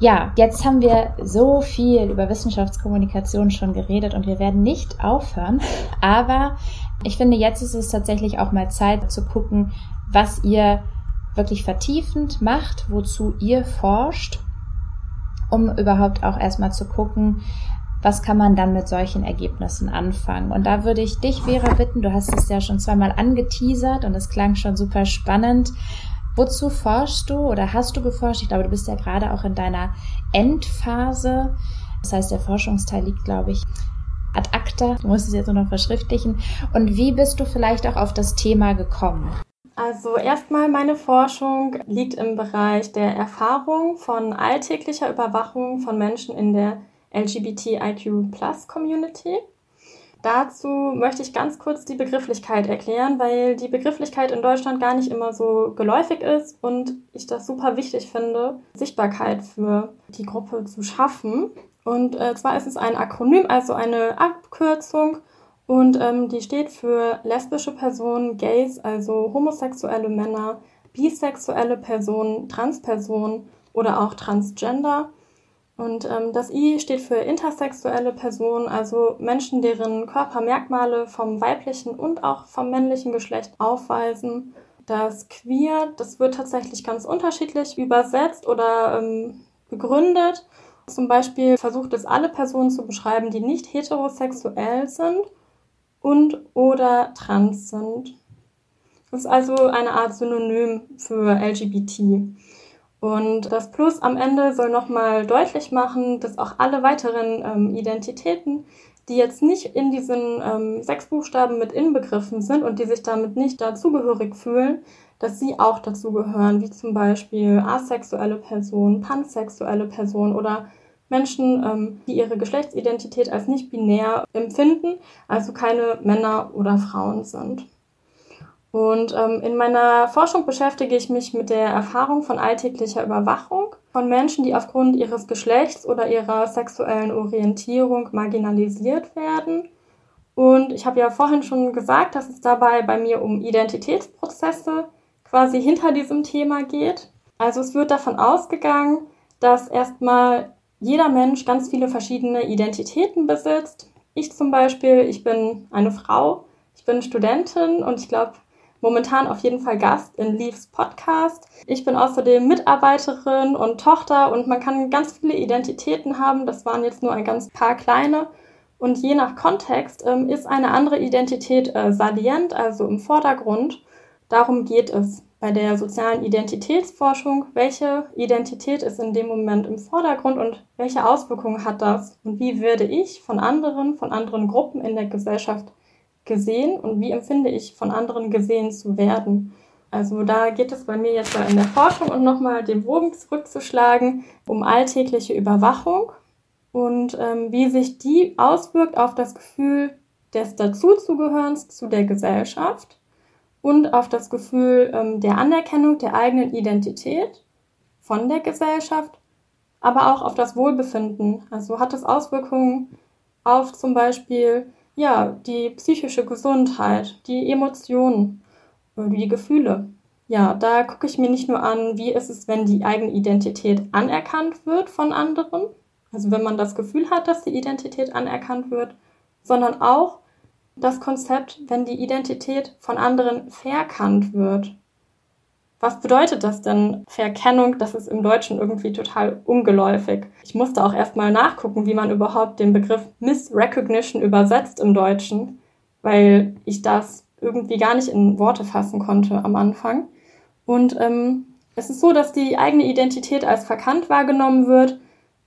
Ja, jetzt haben wir so viel über Wissenschaftskommunikation schon geredet und wir werden nicht aufhören. Aber ich finde, jetzt ist es tatsächlich auch mal Zeit zu gucken, was ihr wirklich vertiefend macht, wozu ihr forscht, um überhaupt auch erstmal zu gucken, was kann man dann mit solchen Ergebnissen anfangen? Und da würde ich dich, Vera, bitten, du hast es ja schon zweimal angeteasert und es klang schon super spannend. Wozu forschst du oder hast du geforscht? Ich glaube, du bist ja gerade auch in deiner Endphase. Das heißt, der Forschungsteil liegt, glaube ich, ad acta. Du musst es jetzt nur noch verschriftlichen. Und wie bist du vielleicht auch auf das Thema gekommen? Also erstmal meine Forschung liegt im Bereich der Erfahrung von alltäglicher Überwachung von Menschen in der LGBTIQ Plus Community. Dazu möchte ich ganz kurz die Begrifflichkeit erklären, weil die Begrifflichkeit in Deutschland gar nicht immer so geläufig ist und ich das super wichtig finde, Sichtbarkeit für die Gruppe zu schaffen. Und äh, zwar ist es ein Akronym, also eine Abkürzung und ähm, die steht für lesbische Personen, Gays, also homosexuelle Männer, bisexuelle Personen, Transpersonen oder auch Transgender. Und ähm, das I steht für intersexuelle Personen, also Menschen, deren Körpermerkmale vom weiblichen und auch vom männlichen Geschlecht aufweisen. Das Queer, das wird tatsächlich ganz unterschiedlich übersetzt oder ähm, begründet. Zum Beispiel versucht es alle Personen zu beschreiben, die nicht heterosexuell sind und oder trans sind. Das ist also eine Art Synonym für LGBT. Und das Plus am Ende soll nochmal deutlich machen, dass auch alle weiteren ähm, Identitäten, die jetzt nicht in diesen ähm, sechs Buchstaben mit inbegriffen sind und die sich damit nicht dazugehörig fühlen, dass sie auch dazugehören, wie zum Beispiel asexuelle Personen, pansexuelle Personen oder Menschen, ähm, die ihre Geschlechtsidentität als nicht binär empfinden, also keine Männer oder Frauen sind. Und ähm, in meiner Forschung beschäftige ich mich mit der Erfahrung von alltäglicher Überwachung von Menschen, die aufgrund ihres Geschlechts oder ihrer sexuellen Orientierung marginalisiert werden. Und ich habe ja vorhin schon gesagt, dass es dabei bei mir um Identitätsprozesse quasi hinter diesem Thema geht. Also es wird davon ausgegangen, dass erstmal jeder Mensch ganz viele verschiedene Identitäten besitzt. Ich zum Beispiel, ich bin eine Frau, ich bin Studentin und ich glaube, momentan auf jeden Fall Gast in Leaves Podcast. Ich bin außerdem Mitarbeiterin und Tochter und man kann ganz viele Identitäten haben. Das waren jetzt nur ein ganz paar kleine. Und je nach Kontext ähm, ist eine andere Identität äh, salient, also im Vordergrund. Darum geht es bei der sozialen Identitätsforschung. Welche Identität ist in dem Moment im Vordergrund und welche Auswirkungen hat das? Und wie werde ich von anderen, von anderen Gruppen in der Gesellschaft gesehen und wie empfinde ich von anderen gesehen zu werden. Also da geht es bei mir jetzt in der Forschung und nochmal den Bogen zurückzuschlagen um alltägliche Überwachung und ähm, wie sich die auswirkt auf das Gefühl des Dazuzugehörens zu der Gesellschaft und auf das Gefühl ähm, der Anerkennung der eigenen Identität von der Gesellschaft, aber auch auf das Wohlbefinden. Also hat es Auswirkungen auf zum Beispiel ja, die psychische Gesundheit, die Emotionen, die Gefühle. Ja, da gucke ich mir nicht nur an, wie ist es, wenn die eigene Identität anerkannt wird von anderen, also wenn man das Gefühl hat, dass die Identität anerkannt wird, sondern auch das Konzept, wenn die Identität von anderen verkannt wird. Was bedeutet das denn? Verkennung, das ist im Deutschen irgendwie total ungeläufig. Ich musste auch erstmal nachgucken, wie man überhaupt den Begriff Misrecognition übersetzt im Deutschen, weil ich das irgendwie gar nicht in Worte fassen konnte am Anfang. Und ähm, es ist so, dass die eigene Identität als verkannt wahrgenommen wird,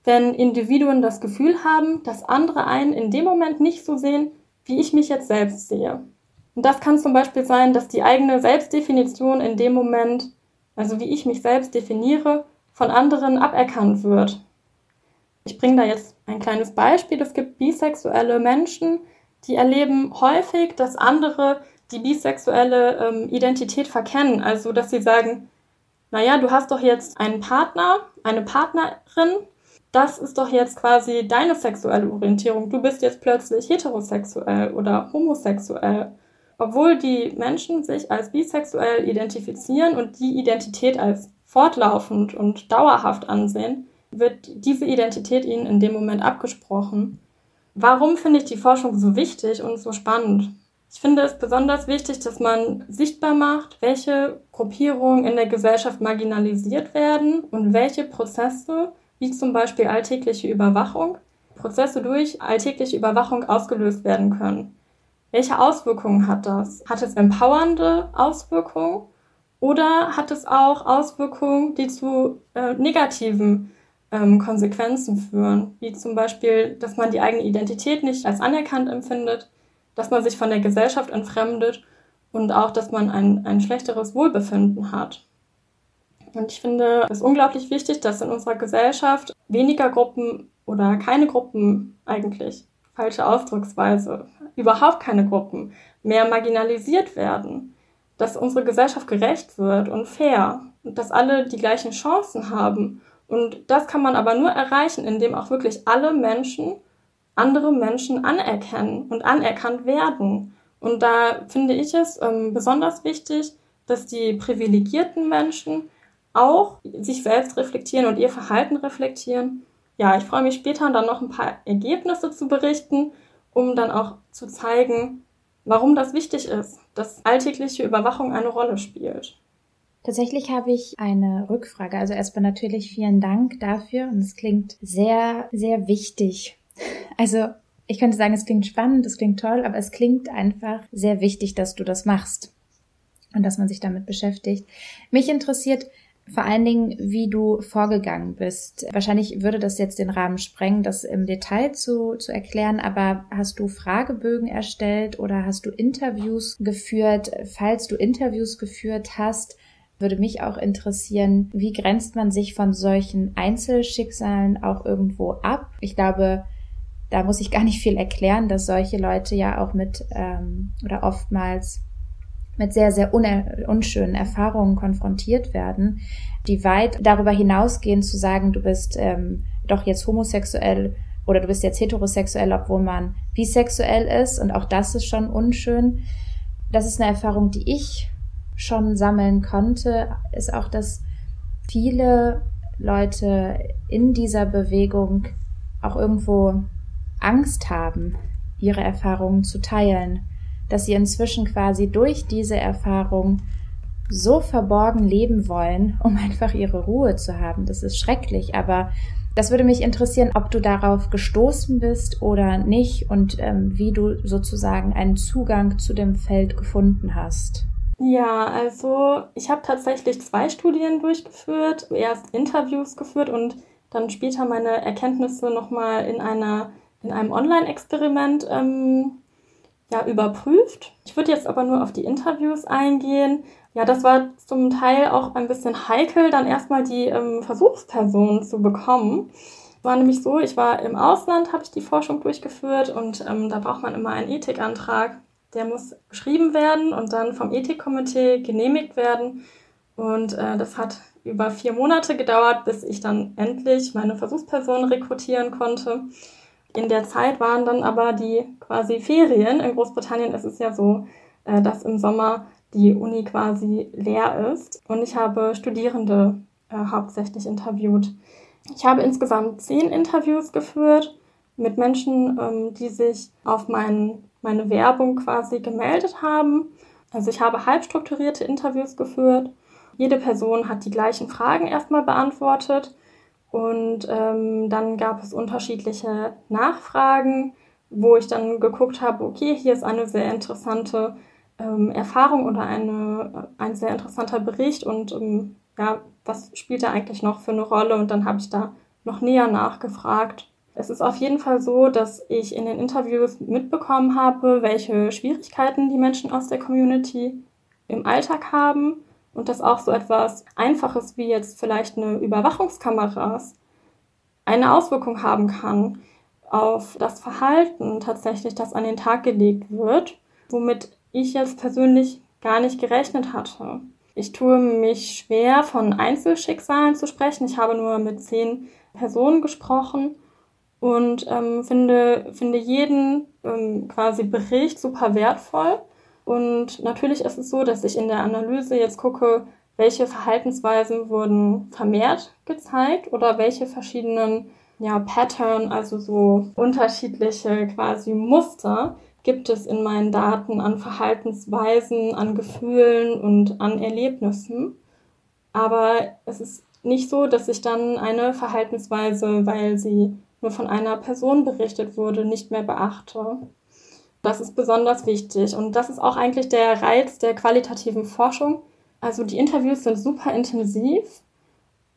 wenn Individuen das Gefühl haben, dass andere einen in dem Moment nicht so sehen, wie ich mich jetzt selbst sehe. Und das kann zum Beispiel sein, dass die eigene Selbstdefinition in dem Moment, also wie ich mich selbst definiere, von anderen aberkannt wird. Ich bringe da jetzt ein kleines Beispiel. Es gibt bisexuelle Menschen, die erleben häufig, dass andere die bisexuelle ähm, Identität verkennen. Also, dass sie sagen, naja, du hast doch jetzt einen Partner, eine Partnerin, das ist doch jetzt quasi deine sexuelle Orientierung. Du bist jetzt plötzlich heterosexuell oder homosexuell obwohl die Menschen sich als bisexuell identifizieren und die Identität als fortlaufend und dauerhaft ansehen, wird diese Identität ihnen in dem Moment abgesprochen. Warum finde ich die Forschung so wichtig und so spannend? Ich finde es besonders wichtig, dass man sichtbar macht, welche Gruppierungen in der Gesellschaft marginalisiert werden und welche Prozesse, wie zum Beispiel alltägliche Überwachung, Prozesse durch alltägliche Überwachung ausgelöst werden können. Welche Auswirkungen hat das? Hat es empowernde Auswirkungen oder hat es auch Auswirkungen, die zu äh, negativen ähm, Konsequenzen führen, wie zum Beispiel, dass man die eigene Identität nicht als anerkannt empfindet, dass man sich von der Gesellschaft entfremdet und auch, dass man ein, ein schlechteres Wohlbefinden hat. Und ich finde es unglaublich wichtig, dass in unserer Gesellschaft weniger Gruppen oder keine Gruppen eigentlich, falsche Ausdrucksweise, überhaupt keine Gruppen mehr marginalisiert werden, dass unsere Gesellschaft gerecht wird und fair und dass alle die gleichen Chancen haben. Und das kann man aber nur erreichen, indem auch wirklich alle Menschen andere Menschen anerkennen und anerkannt werden. Und da finde ich es ähm, besonders wichtig, dass die privilegierten Menschen auch sich selbst reflektieren und ihr Verhalten reflektieren. Ja, ich freue mich später dann noch ein paar Ergebnisse zu berichten, um dann auch zu zeigen, warum das wichtig ist, dass alltägliche Überwachung eine Rolle spielt. Tatsächlich habe ich eine Rückfrage. Also erstmal natürlich vielen Dank dafür. Und es klingt sehr, sehr wichtig also ich könnte sagen, es klingt spannend, es klingt toll, aber es klingt einfach sehr wichtig, dass du das machst und dass man sich damit beschäftigt. Mich interessiert vor allen Dingen, wie du vorgegangen bist. Wahrscheinlich würde das jetzt den Rahmen sprengen, das im Detail zu, zu erklären, aber hast du Fragebögen erstellt oder hast du Interviews geführt? Falls du Interviews geführt hast, würde mich auch interessieren, wie grenzt man sich von solchen Einzelschicksalen auch irgendwo ab? Ich glaube, da muss ich gar nicht viel erklären, dass solche Leute ja auch mit ähm, oder oftmals mit sehr, sehr unschönen Erfahrungen konfrontiert werden, die weit darüber hinausgehen zu sagen, du bist ähm, doch jetzt homosexuell oder du bist jetzt heterosexuell, obwohl man bisexuell ist und auch das ist schon unschön. Das ist eine Erfahrung, die ich schon sammeln konnte, ist auch, dass viele Leute in dieser Bewegung auch irgendwo Angst haben, ihre Erfahrungen zu teilen, dass sie inzwischen quasi durch diese Erfahrung so verborgen leben wollen, um einfach ihre Ruhe zu haben. Das ist schrecklich, aber das würde mich interessieren, ob du darauf gestoßen bist oder nicht und ähm, wie du sozusagen einen Zugang zu dem Feld gefunden hast. Ja, also ich habe tatsächlich zwei Studien durchgeführt, erst Interviews geführt und dann später meine Erkenntnisse nochmal in einer in einem Online-Experiment ähm, ja, überprüft. Ich würde jetzt aber nur auf die Interviews eingehen. Ja, das war zum Teil auch ein bisschen heikel, dann erstmal die ähm, Versuchspersonen zu bekommen. War nämlich so, ich war im Ausland, habe ich die Forschung durchgeführt und ähm, da braucht man immer einen Ethikantrag. Der muss geschrieben werden und dann vom Ethikkomitee genehmigt werden. Und äh, das hat über vier Monate gedauert, bis ich dann endlich meine Versuchspersonen rekrutieren konnte. In der Zeit waren dann aber die quasi Ferien. In Großbritannien ist es ja so, äh, dass im Sommer die Uni quasi leer ist. Und ich habe Studierende äh, hauptsächlich interviewt. Ich habe insgesamt zehn Interviews geführt mit Menschen, ähm, die sich auf mein, meine Werbung quasi gemeldet haben. Also ich habe halbstrukturierte Interviews geführt. Jede Person hat die gleichen Fragen erstmal beantwortet und ähm, dann gab es unterschiedliche Nachfragen, wo ich dann geguckt habe, okay, hier ist eine sehr interessante ähm, Erfahrung oder eine, ein sehr interessanter Bericht und ähm, ja, was spielt da eigentlich noch für eine Rolle? Und dann habe ich da noch näher nachgefragt. Es ist auf jeden Fall so, dass ich in den Interviews mitbekommen habe, welche Schwierigkeiten die Menschen aus der Community im Alltag haben und dass auch so etwas Einfaches wie jetzt vielleicht eine Überwachungskamera eine Auswirkung haben kann auf das Verhalten tatsächlich, das an den Tag gelegt wird, womit ich jetzt persönlich gar nicht gerechnet hatte. Ich tue mich schwer, von Einzelschicksalen zu sprechen. Ich habe nur mit zehn Personen gesprochen und ähm, finde, finde jeden ähm, quasi Bericht super wertvoll und natürlich ist es so, dass ich in der Analyse jetzt gucke, welche Verhaltensweisen wurden vermehrt gezeigt oder welche verschiedenen ja, Pattern, also so unterschiedliche quasi Muster gibt es in meinen Daten an Verhaltensweisen, an Gefühlen und an Erlebnissen. Aber es ist nicht so, dass ich dann eine Verhaltensweise, weil sie nur von einer Person berichtet wurde, nicht mehr beachte. Das ist besonders wichtig und das ist auch eigentlich der Reiz der qualitativen Forschung. Also die Interviews sind super intensiv.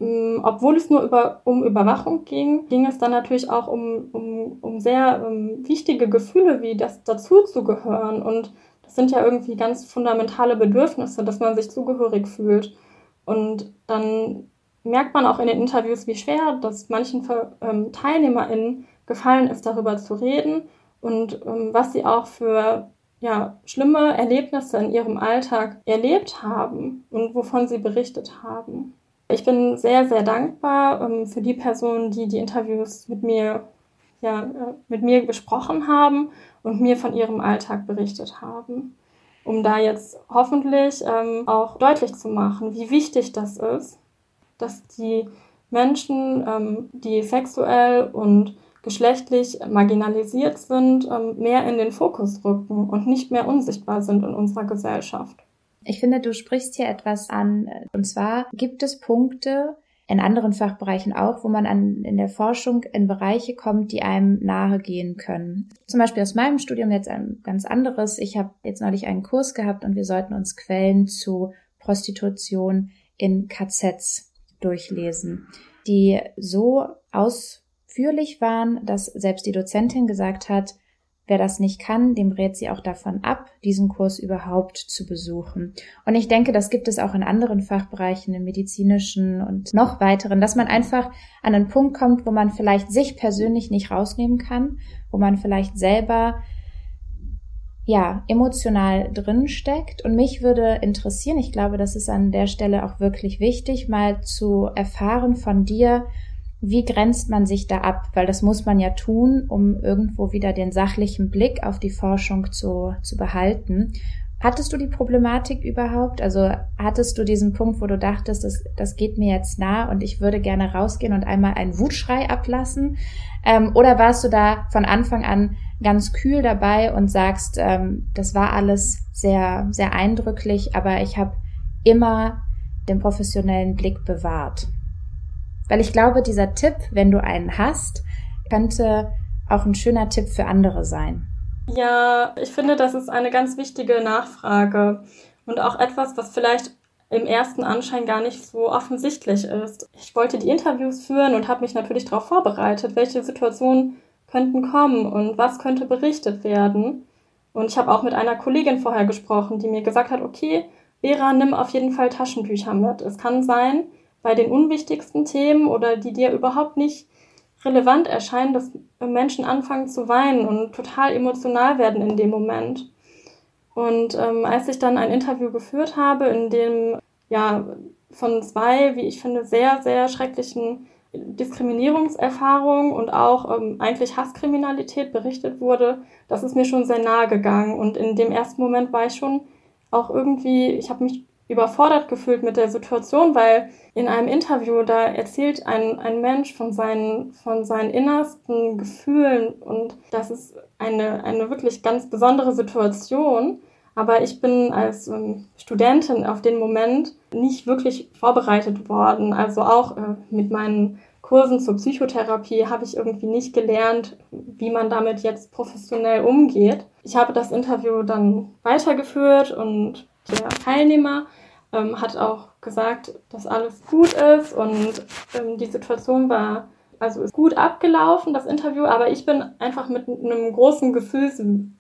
Mm, obwohl es nur über, um Überwachung ging, ging es dann natürlich auch um, um, um sehr um, ähm, wichtige Gefühle, wie das dazu zu gehören. Und das sind ja irgendwie ganz fundamentale Bedürfnisse, dass man sich zugehörig fühlt. Und dann merkt man auch in den Interviews, wie schwer das manchen ähm, TeilnehmerInnen gefallen ist, darüber zu reden und ähm, was sie auch für ja, schlimme Erlebnisse in ihrem Alltag erlebt haben und wovon sie berichtet haben. Ich bin sehr, sehr dankbar ähm, für die Personen, die die Interviews mit mir, ja, äh, mit mir besprochen haben und mir von ihrem Alltag berichtet haben, um da jetzt hoffentlich ähm, auch deutlich zu machen, wie wichtig das ist, dass die Menschen, ähm, die sexuell und geschlechtlich marginalisiert sind, ähm, mehr in den Fokus rücken und nicht mehr unsichtbar sind in unserer Gesellschaft. Ich finde, du sprichst hier etwas an. Und zwar gibt es Punkte, in anderen Fachbereichen auch, wo man an, in der Forschung in Bereiche kommt, die einem nahe gehen können. Zum Beispiel aus meinem Studium jetzt ein ganz anderes. Ich habe jetzt neulich einen Kurs gehabt und wir sollten uns Quellen zu Prostitution in KZs durchlesen, die so ausführlich waren, dass selbst die Dozentin gesagt hat, wer das nicht kann, dem rät sie auch davon ab, diesen Kurs überhaupt zu besuchen. Und ich denke, das gibt es auch in anderen Fachbereichen, im medizinischen und noch weiteren, dass man einfach an einen Punkt kommt, wo man vielleicht sich persönlich nicht rausnehmen kann, wo man vielleicht selber ja, emotional drin steckt. Und mich würde interessieren, ich glaube, das ist an der Stelle auch wirklich wichtig, mal zu erfahren von dir, wie grenzt man sich da ab? Weil das muss man ja tun, um irgendwo wieder den sachlichen Blick auf die Forschung zu, zu behalten. Hattest du die Problematik überhaupt? Also hattest du diesen Punkt, wo du dachtest, das, das geht mir jetzt nah und ich würde gerne rausgehen und einmal einen Wutschrei ablassen? Ähm, oder warst du da von Anfang an ganz kühl dabei und sagst, ähm, das war alles sehr, sehr eindrücklich, aber ich habe immer den professionellen Blick bewahrt? Weil ich glaube, dieser Tipp, wenn du einen hast, könnte auch ein schöner Tipp für andere sein. Ja, ich finde, das ist eine ganz wichtige Nachfrage und auch etwas, was vielleicht im ersten Anschein gar nicht so offensichtlich ist. Ich wollte die Interviews führen und habe mich natürlich darauf vorbereitet, welche Situationen könnten kommen und was könnte berichtet werden. Und ich habe auch mit einer Kollegin vorher gesprochen, die mir gesagt hat, okay, Vera, nimm auf jeden Fall Taschentücher mit. Es kann sein, bei den unwichtigsten Themen oder die dir überhaupt nicht relevant erscheinen, dass Menschen anfangen zu weinen und total emotional werden in dem Moment. Und ähm, als ich dann ein Interview geführt habe, in dem ja von zwei, wie ich finde, sehr, sehr schrecklichen Diskriminierungserfahrungen und auch ähm, eigentlich Hasskriminalität berichtet wurde, das ist mir schon sehr nahe gegangen. Und in dem ersten Moment war ich schon auch irgendwie, ich habe mich überfordert gefühlt mit der Situation, weil in einem Interview da erzählt ein, ein Mensch von seinen, von seinen innersten Gefühlen und das ist eine, eine wirklich ganz besondere Situation. Aber ich bin als ähm, Studentin auf den Moment nicht wirklich vorbereitet worden. Also auch äh, mit meinen Kursen zur Psychotherapie habe ich irgendwie nicht gelernt, wie man damit jetzt professionell umgeht. Ich habe das Interview dann weitergeführt und der Teilnehmer ähm, hat auch gesagt, dass alles gut ist und ähm, die Situation war also ist gut abgelaufen, das Interview, aber ich bin einfach mit einem großen Gefühlswirrwarr,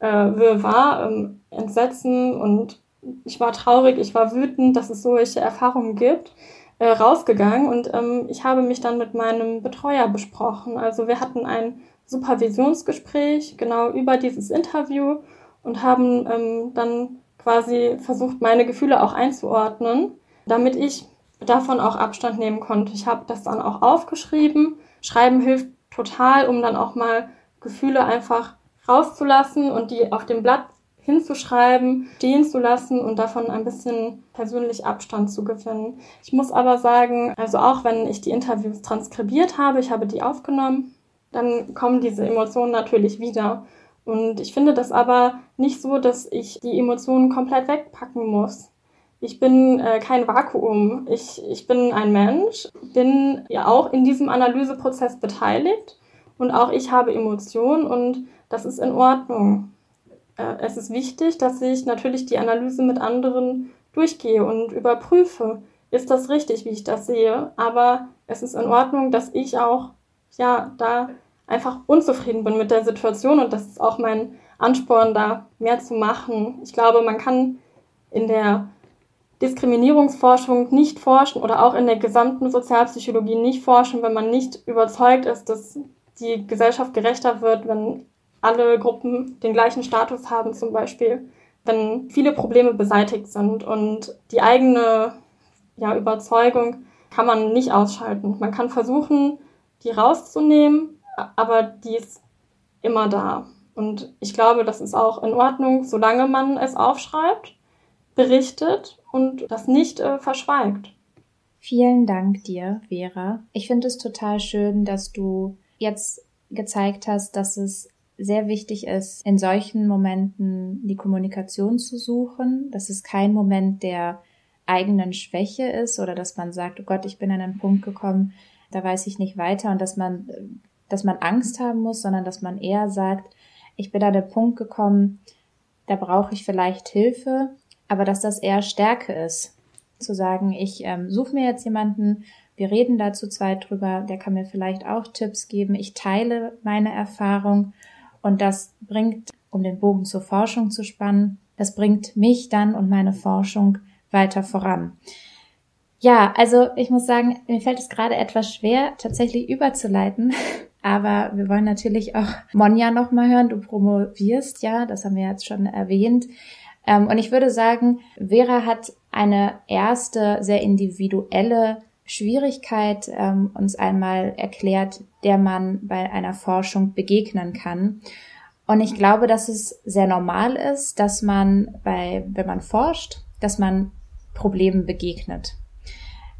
äh, ähm, Entsetzen und ich war traurig, ich war wütend, dass es solche Erfahrungen gibt, äh, rausgegangen und ähm, ich habe mich dann mit meinem Betreuer besprochen. Also wir hatten ein Supervisionsgespräch genau über dieses Interview und haben ähm, dann quasi versucht, meine Gefühle auch einzuordnen, damit ich davon auch Abstand nehmen konnte. Ich habe das dann auch aufgeschrieben. Schreiben hilft total, um dann auch mal Gefühle einfach rauszulassen und die auf dem Blatt hinzuschreiben, stehen zu lassen und davon ein bisschen persönlich Abstand zu gewinnen. Ich muss aber sagen, also auch wenn ich die Interviews transkribiert habe, ich habe die aufgenommen, dann kommen diese Emotionen natürlich wieder. Und ich finde das aber nicht so, dass ich die Emotionen komplett wegpacken muss. Ich bin äh, kein Vakuum. Ich, ich bin ein Mensch, bin ja auch in diesem Analyseprozess beteiligt und auch ich habe Emotionen und das ist in Ordnung. Äh, es ist wichtig, dass ich natürlich die Analyse mit anderen durchgehe und überprüfe, ist das richtig, wie ich das sehe. Aber es ist in Ordnung, dass ich auch ja da einfach unzufrieden bin mit der Situation und das ist auch mein Ansporn, da mehr zu machen. Ich glaube, man kann in der Diskriminierungsforschung nicht forschen oder auch in der gesamten Sozialpsychologie nicht forschen, wenn man nicht überzeugt ist, dass die Gesellschaft gerechter wird, wenn alle Gruppen den gleichen Status haben zum Beispiel, wenn viele Probleme beseitigt sind und die eigene ja, Überzeugung kann man nicht ausschalten. Man kann versuchen, die rauszunehmen, aber die ist immer da. Und ich glaube, das ist auch in Ordnung, solange man es aufschreibt, berichtet und das nicht äh, verschweigt. Vielen Dank dir, Vera. Ich finde es total schön, dass du jetzt gezeigt hast, dass es sehr wichtig ist, in solchen Momenten die Kommunikation zu suchen, dass es kein Moment der eigenen Schwäche ist oder dass man sagt, oh Gott, ich bin an einen Punkt gekommen, da weiß ich nicht weiter und dass man, dass man Angst haben muss, sondern dass man eher sagt, ich bin an den Punkt gekommen, da brauche ich vielleicht Hilfe, aber dass das eher Stärke ist, zu sagen, ich ähm, suche mir jetzt jemanden, wir reden da zu zweit drüber, der kann mir vielleicht auch Tipps geben, ich teile meine Erfahrung und das bringt, um den Bogen zur Forschung zu spannen, das bringt mich dann und meine Forschung weiter voran. Ja, also ich muss sagen, mir fällt es gerade etwas schwer, tatsächlich überzuleiten. Aber wir wollen natürlich auch Monja nochmal hören. Du promovierst ja, das haben wir jetzt schon erwähnt. Ähm, und ich würde sagen, Vera hat eine erste sehr individuelle Schwierigkeit ähm, uns einmal erklärt, der man bei einer Forschung begegnen kann. Und ich glaube, dass es sehr normal ist, dass man bei, wenn man forscht, dass man Problemen begegnet.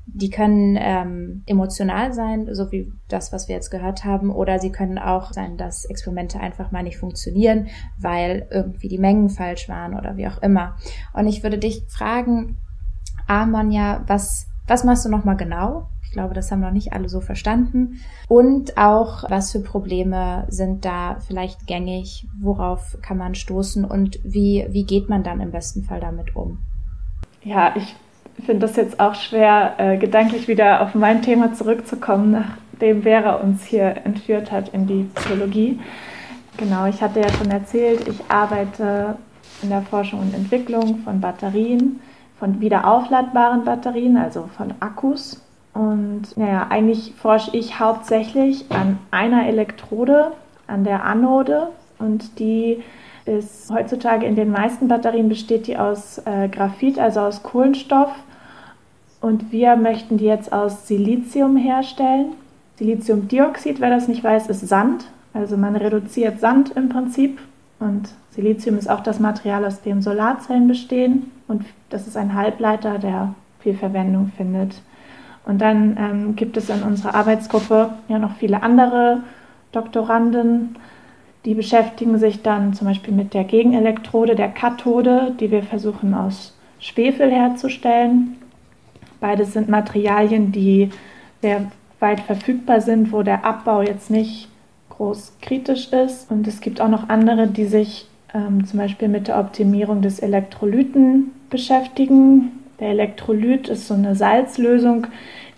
Die können ähm, emotional sein, so wie das, was wir jetzt gehört haben, oder sie können auch sein, dass Experimente einfach mal nicht funktionieren, weil irgendwie die Mengen falsch waren oder wie auch immer. Und ich würde dich fragen, Amonja, was was machst du nochmal genau? Ich glaube, das haben noch nicht alle so verstanden. Und auch, was für Probleme sind da vielleicht gängig? Worauf kann man stoßen? Und wie, wie geht man dann im besten Fall damit um? Ja, ich finde das jetzt auch schwer, äh, gedanklich wieder auf mein Thema zurückzukommen, nachdem Vera uns hier entführt hat in die Psychologie. Genau, ich hatte ja schon erzählt, ich arbeite in der Forschung und Entwicklung von Batterien von wiederaufladbaren Batterien, also von Akkus. Und naja, eigentlich forsche ich hauptsächlich an einer Elektrode, an der Anode. Und die ist heutzutage in den meisten Batterien besteht die aus äh, Graphit, also aus Kohlenstoff. Und wir möchten die jetzt aus Silizium herstellen. Siliziumdioxid, wer das nicht weiß, ist Sand. Also man reduziert Sand im Prinzip. Und Silizium ist auch das Material, aus dem Solarzellen bestehen. Und das ist ein Halbleiter, der viel Verwendung findet. Und dann ähm, gibt es in unserer Arbeitsgruppe ja noch viele andere Doktoranden, die beschäftigen sich dann zum Beispiel mit der Gegenelektrode, der Kathode, die wir versuchen aus Schwefel herzustellen. Beides sind Materialien, die sehr weit verfügbar sind, wo der Abbau jetzt nicht groß kritisch ist. Und es gibt auch noch andere, die sich ähm, zum Beispiel mit der Optimierung des Elektrolyten beschäftigen. Der Elektrolyt ist so eine Salzlösung,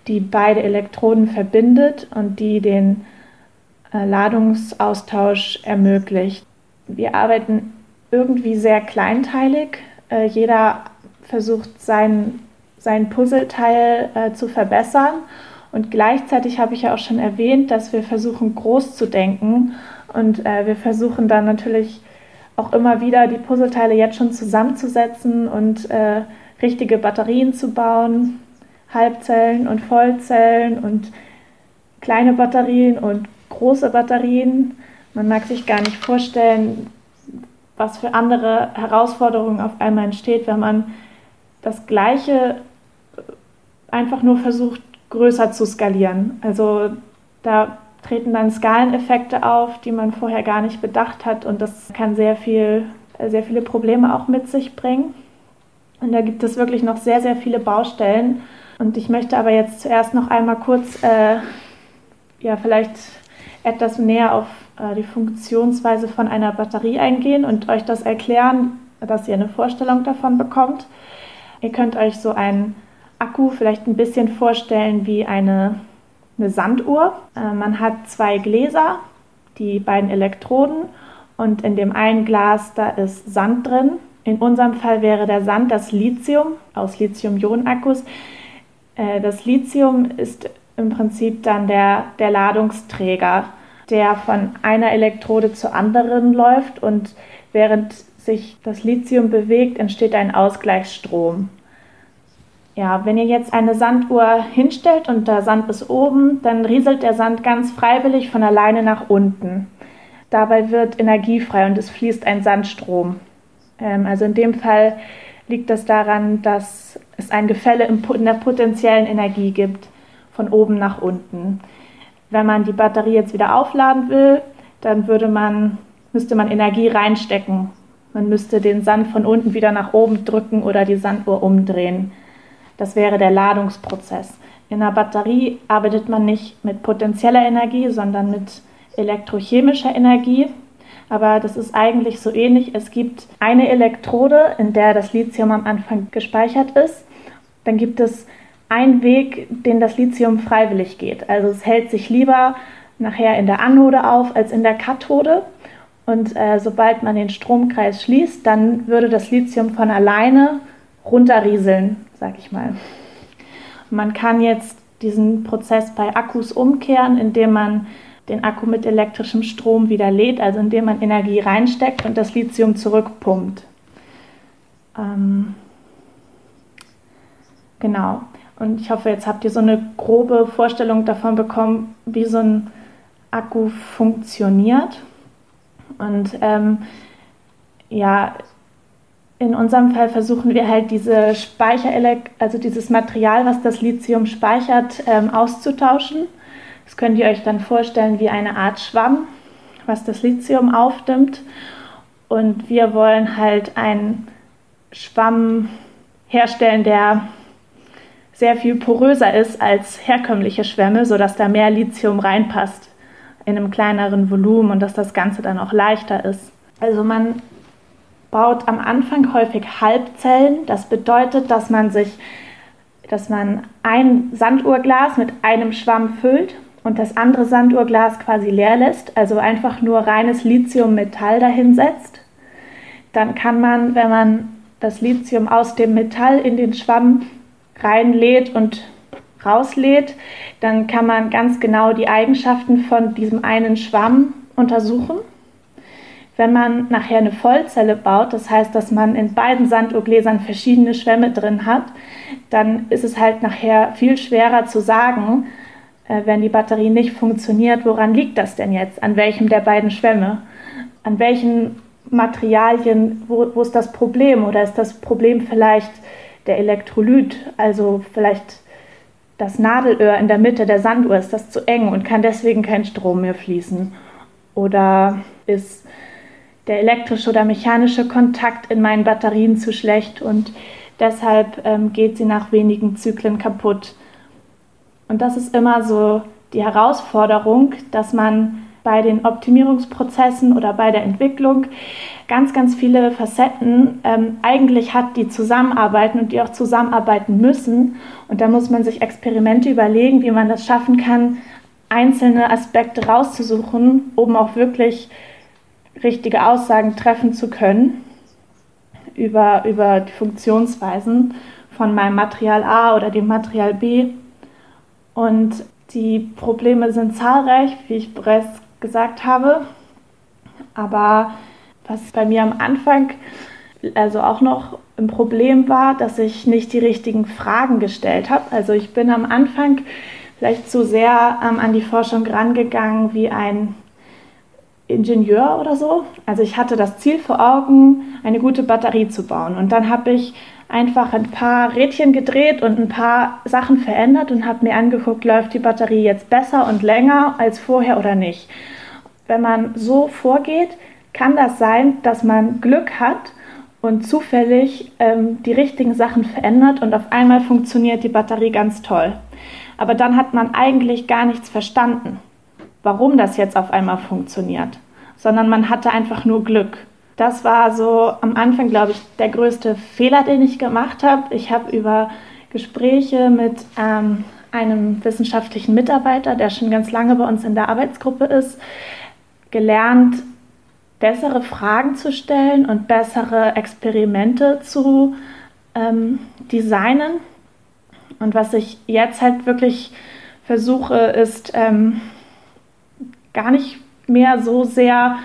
die beide Elektroden verbindet und die den äh, Ladungsaustausch ermöglicht. Wir arbeiten irgendwie sehr kleinteilig. Äh, jeder versucht sein, sein Puzzleteil äh, zu verbessern. Und gleichzeitig habe ich ja auch schon erwähnt, dass wir versuchen, groß zu denken. Und äh, wir versuchen dann natürlich auch immer wieder die Puzzleteile jetzt schon zusammenzusetzen und äh, richtige Batterien zu bauen, Halbzellen und Vollzellen und kleine Batterien und große Batterien. Man mag sich gar nicht vorstellen, was für andere Herausforderungen auf einmal entsteht, wenn man das Gleiche einfach nur versucht, größer zu skalieren. Also da treten dann Skaleneffekte auf, die man vorher gar nicht bedacht hat und das kann sehr viel, sehr viele Probleme auch mit sich bringen. Und da gibt es wirklich noch sehr, sehr viele Baustellen. Und ich möchte aber jetzt zuerst noch einmal kurz, äh, ja, vielleicht etwas näher auf äh, die Funktionsweise von einer Batterie eingehen und euch das erklären, dass ihr eine Vorstellung davon bekommt. Ihr könnt euch so einen Akku vielleicht ein bisschen vorstellen wie eine, eine Sanduhr. Äh, man hat zwei Gläser, die beiden Elektroden und in dem einen Glas, da ist Sand drin. In unserem Fall wäre der Sand das Lithium aus Lithium-Ionen-Akkus. Äh, das Lithium ist im Prinzip dann der, der Ladungsträger, der von einer Elektrode zur anderen läuft und während sich das Lithium bewegt, entsteht ein Ausgleichsstrom. Ja, wenn ihr jetzt eine Sanduhr hinstellt und der Sand ist oben, dann rieselt der Sand ganz freiwillig von alleine nach unten. Dabei wird Energie frei und es fließt ein Sandstrom. Ähm, also in dem Fall liegt das daran, dass es ein Gefälle in der potenziellen Energie gibt, von oben nach unten. Wenn man die Batterie jetzt wieder aufladen will, dann würde man, müsste man Energie reinstecken. Man müsste den Sand von unten wieder nach oben drücken oder die Sanduhr umdrehen. Das wäre der Ladungsprozess. In einer Batterie arbeitet man nicht mit potenzieller Energie, sondern mit elektrochemischer Energie. Aber das ist eigentlich so ähnlich. Es gibt eine Elektrode, in der das Lithium am Anfang gespeichert ist. Dann gibt es einen Weg, den das Lithium freiwillig geht. Also es hält sich lieber nachher in der Anode auf als in der Kathode. Und äh, sobald man den Stromkreis schließt, dann würde das Lithium von alleine runterrieseln sag ich mal. Man kann jetzt diesen Prozess bei Akkus umkehren, indem man den Akku mit elektrischem Strom wieder lädt, also indem man Energie reinsteckt und das Lithium zurückpumpt. Ähm, genau. Und ich hoffe, jetzt habt ihr so eine grobe Vorstellung davon bekommen, wie so ein Akku funktioniert. Und ähm, ja, in unserem Fall versuchen wir halt diese Speicherelekt, also dieses Material, was das Lithium speichert, ähm, auszutauschen. Das könnt ihr euch dann vorstellen wie eine Art Schwamm, was das Lithium aufnimmt. Und wir wollen halt einen Schwamm herstellen, der sehr viel poröser ist als herkömmliche Schwämme, sodass da mehr Lithium reinpasst in einem kleineren Volumen und dass das Ganze dann auch leichter ist. Also man baut am Anfang häufig Halbzellen. Das bedeutet, dass man sich, dass man ein Sanduhrglas mit einem Schwamm füllt und das andere Sanduhrglas quasi leer lässt, also einfach nur reines Lithium-Metall dahinsetzt. Dann kann man, wenn man das Lithium aus dem Metall in den Schwamm reinlädt und rauslädt, dann kann man ganz genau die Eigenschaften von diesem einen Schwamm untersuchen wenn man nachher eine Vollzelle baut, das heißt, dass man in beiden Sanduhrgläsern verschiedene Schwämme drin hat, dann ist es halt nachher viel schwerer zu sagen, äh, wenn die Batterie nicht funktioniert, woran liegt das denn jetzt? An welchem der beiden Schwämme? An welchen Materialien, wo, wo ist das Problem? Oder ist das Problem vielleicht der Elektrolyt, also vielleicht das Nadelöhr in der Mitte der Sanduhr, ist das zu eng und kann deswegen kein Strom mehr fließen? Oder ist der elektrische oder mechanische Kontakt in meinen Batterien zu schlecht und deshalb ähm, geht sie nach wenigen Zyklen kaputt. Und das ist immer so die Herausforderung, dass man bei den Optimierungsprozessen oder bei der Entwicklung ganz, ganz viele Facetten ähm, eigentlich hat, die zusammenarbeiten und die auch zusammenarbeiten müssen. Und da muss man sich Experimente überlegen, wie man das schaffen kann, einzelne Aspekte rauszusuchen, um auch wirklich richtige Aussagen treffen zu können über, über die Funktionsweisen von meinem Material A oder dem Material B. Und die Probleme sind zahlreich, wie ich bereits gesagt habe. Aber was bei mir am Anfang also auch noch ein Problem war, dass ich nicht die richtigen Fragen gestellt habe. Also ich bin am Anfang vielleicht zu sehr ähm, an die Forschung rangegangen wie ein Ingenieur oder so. Also ich hatte das Ziel vor Augen, eine gute Batterie zu bauen. Und dann habe ich einfach ein paar Rädchen gedreht und ein paar Sachen verändert und habe mir angeguckt, läuft die Batterie jetzt besser und länger als vorher oder nicht. Wenn man so vorgeht, kann das sein, dass man Glück hat und zufällig ähm, die richtigen Sachen verändert und auf einmal funktioniert die Batterie ganz toll. Aber dann hat man eigentlich gar nichts verstanden, warum das jetzt auf einmal funktioniert, sondern man hatte einfach nur Glück. Das war so am Anfang, glaube ich, der größte Fehler, den ich gemacht habe. Ich habe über Gespräche mit ähm, einem wissenschaftlichen Mitarbeiter, der schon ganz lange bei uns in der Arbeitsgruppe ist, gelernt, bessere Fragen zu stellen und bessere Experimente zu ähm, designen. Und was ich jetzt halt wirklich versuche, ist ähm, gar nicht mehr so sehr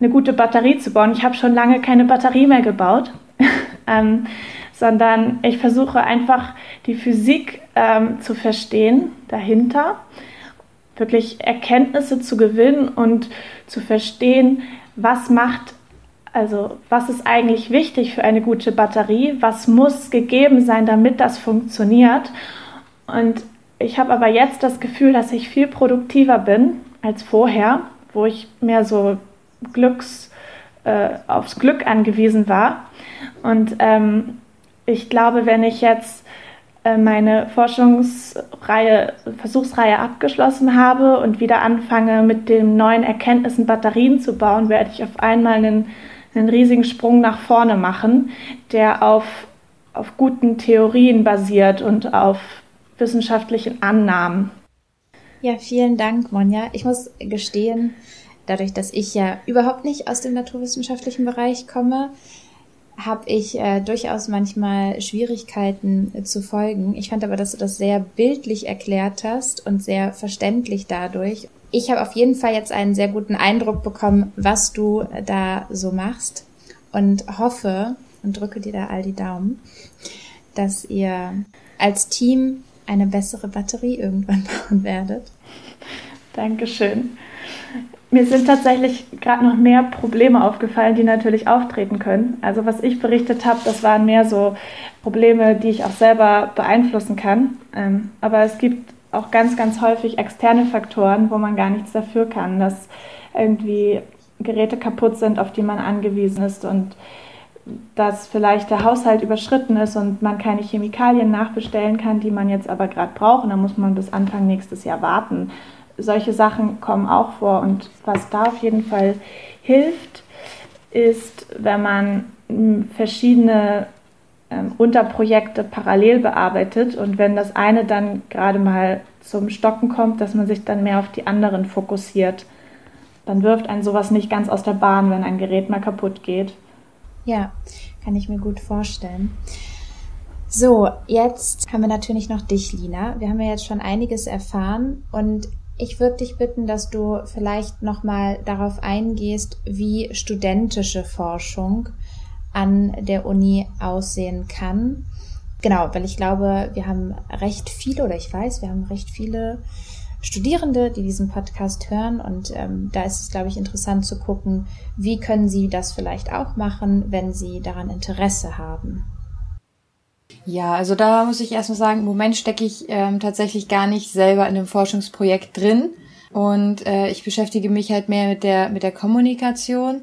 eine gute Batterie zu bauen. Ich habe schon lange keine Batterie mehr gebaut, ähm, sondern ich versuche einfach die Physik ähm, zu verstehen dahinter, wirklich Erkenntnisse zu gewinnen und zu verstehen, was macht, also was ist eigentlich wichtig für eine gute Batterie, was muss gegeben sein, damit das funktioniert. Und ich habe aber jetzt das Gefühl, dass ich viel produktiver bin als vorher, wo ich mehr so Glücks, äh, aufs Glück angewiesen war. Und ähm, ich glaube, wenn ich jetzt äh, meine Forschungsreihe, Versuchsreihe abgeschlossen habe und wieder anfange, mit den neuen Erkenntnissen Batterien zu bauen, werde ich auf einmal einen, einen riesigen Sprung nach vorne machen, der auf, auf guten Theorien basiert und auf wissenschaftlichen Annahmen. Ja, vielen Dank, Monja. Ich muss gestehen, dadurch, dass ich ja überhaupt nicht aus dem naturwissenschaftlichen Bereich komme, habe ich äh, durchaus manchmal Schwierigkeiten äh, zu folgen. Ich fand aber, dass du das sehr bildlich erklärt hast und sehr verständlich dadurch. Ich habe auf jeden Fall jetzt einen sehr guten Eindruck bekommen, was du äh, da so machst und hoffe und drücke dir da all die Daumen, dass ihr als Team eine bessere Batterie irgendwann bauen werdet. Dankeschön. Mir sind tatsächlich gerade noch mehr Probleme aufgefallen, die natürlich auftreten können. Also was ich berichtet habe, das waren mehr so Probleme, die ich auch selber beeinflussen kann. Ähm, aber es gibt auch ganz, ganz häufig externe Faktoren, wo man gar nichts dafür kann, dass irgendwie Geräte kaputt sind, auf die man angewiesen ist und dass vielleicht der Haushalt überschritten ist und man keine Chemikalien nachbestellen kann, die man jetzt aber gerade braucht. Und dann muss man bis Anfang nächstes Jahr warten solche Sachen kommen auch vor. Und was da auf jeden Fall hilft, ist, wenn man hm, verschiedene ähm, Unterprojekte parallel bearbeitet und wenn das eine dann gerade mal zum Stocken kommt, dass man sich dann mehr auf die anderen fokussiert. Dann wirft ein sowas nicht ganz aus der Bahn, wenn ein Gerät mal kaputt geht. Ja, kann ich mir gut vorstellen. So, jetzt haben wir natürlich noch dich, Lina. Wir haben ja jetzt schon einiges erfahren und ich würde dich bitten, dass du vielleicht nochmal darauf eingehst, wie studentische Forschung an der Uni aussehen kann. Genau, weil ich glaube, wir haben recht viele oder ich weiß, wir haben recht viele Studierende, die diesen Podcast hören und ähm, da ist es, glaube ich, interessant zu gucken, wie können sie das vielleicht auch machen, wenn sie daran Interesse haben. Ja, also da muss ich erstmal sagen, im Moment stecke ich ähm, tatsächlich gar nicht selber in dem Forschungsprojekt drin. Und äh, ich beschäftige mich halt mehr mit der, mit der Kommunikation,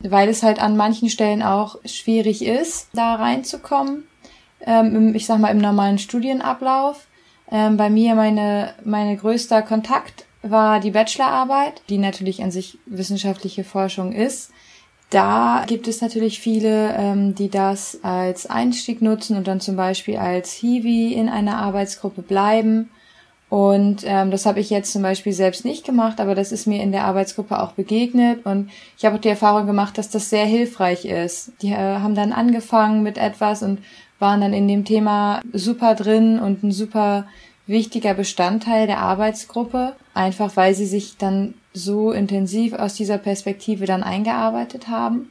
weil es halt an manchen Stellen auch schwierig ist, da reinzukommen. Ähm, ich sag mal, im normalen Studienablauf. Ähm, bei mir meine, meine größter Kontakt war die Bachelorarbeit, die natürlich an sich wissenschaftliche Forschung ist. Da gibt es natürlich viele, ähm, die das als Einstieg nutzen und dann zum Beispiel als Hiwi in einer Arbeitsgruppe bleiben. Und ähm, das habe ich jetzt zum Beispiel selbst nicht gemacht, aber das ist mir in der Arbeitsgruppe auch begegnet. Und ich habe auch die Erfahrung gemacht, dass das sehr hilfreich ist. Die äh, haben dann angefangen mit etwas und waren dann in dem Thema super drin und ein super wichtiger Bestandteil der Arbeitsgruppe, einfach weil sie sich dann so intensiv aus dieser Perspektive dann eingearbeitet haben.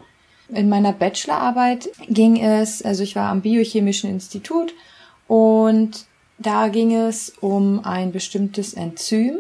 In meiner Bachelorarbeit ging es, also ich war am Biochemischen Institut und da ging es um ein bestimmtes Enzym,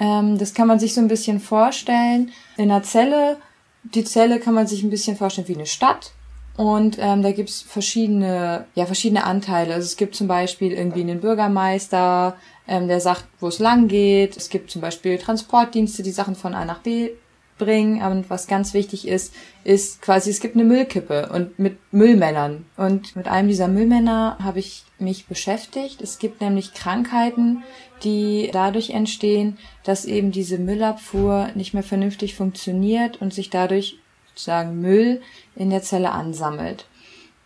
Ähm, das kann man sich so ein bisschen vorstellen. In einer Zelle, die Zelle kann man sich ein bisschen vorstellen wie eine Stadt. Und ähm, da gibt's verschiedene, ja, verschiedene Anteile. Also es gibt zum Beispiel irgendwie einen Bürgermeister, ähm, der sagt, wo es lang geht. Es gibt zum Beispiel Transportdienste, die Sachen von A nach B bringen. Und was ganz wichtig ist, ist quasi, es gibt eine Müllkippe und mit Müllmännern. Und mit einem dieser Müllmänner habe ich mich beschäftigt. Es gibt nämlich Krankheiten, die dadurch entstehen, dass eben diese Müllabfuhr nicht mehr vernünftig funktioniert und sich dadurch sozusagen Müll in der Zelle ansammelt.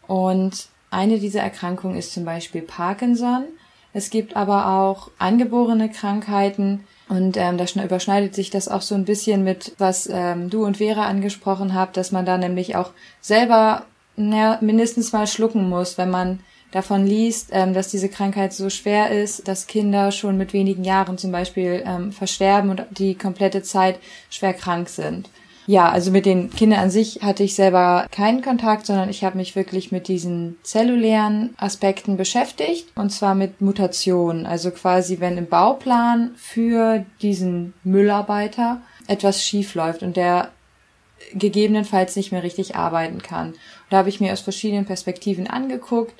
Und eine dieser Erkrankungen ist zum Beispiel Parkinson. Es gibt aber auch angeborene Krankheiten, und ähm, da überschneidet sich das auch so ein bisschen mit, was ähm, du und Vera angesprochen habt, dass man da nämlich auch selber na, mindestens mal schlucken muss, wenn man davon liest, ähm, dass diese Krankheit so schwer ist, dass Kinder schon mit wenigen Jahren zum Beispiel ähm, versterben und die komplette Zeit schwer krank sind. Ja, also mit den Kindern an sich hatte ich selber keinen Kontakt, sondern ich habe mich wirklich mit diesen zellulären Aspekten beschäftigt und zwar mit Mutationen. Also quasi, wenn im Bauplan für diesen Müllarbeiter etwas schief läuft und der gegebenenfalls nicht mehr richtig arbeiten kann. da habe ich mir aus verschiedenen Perspektiven angeguckt,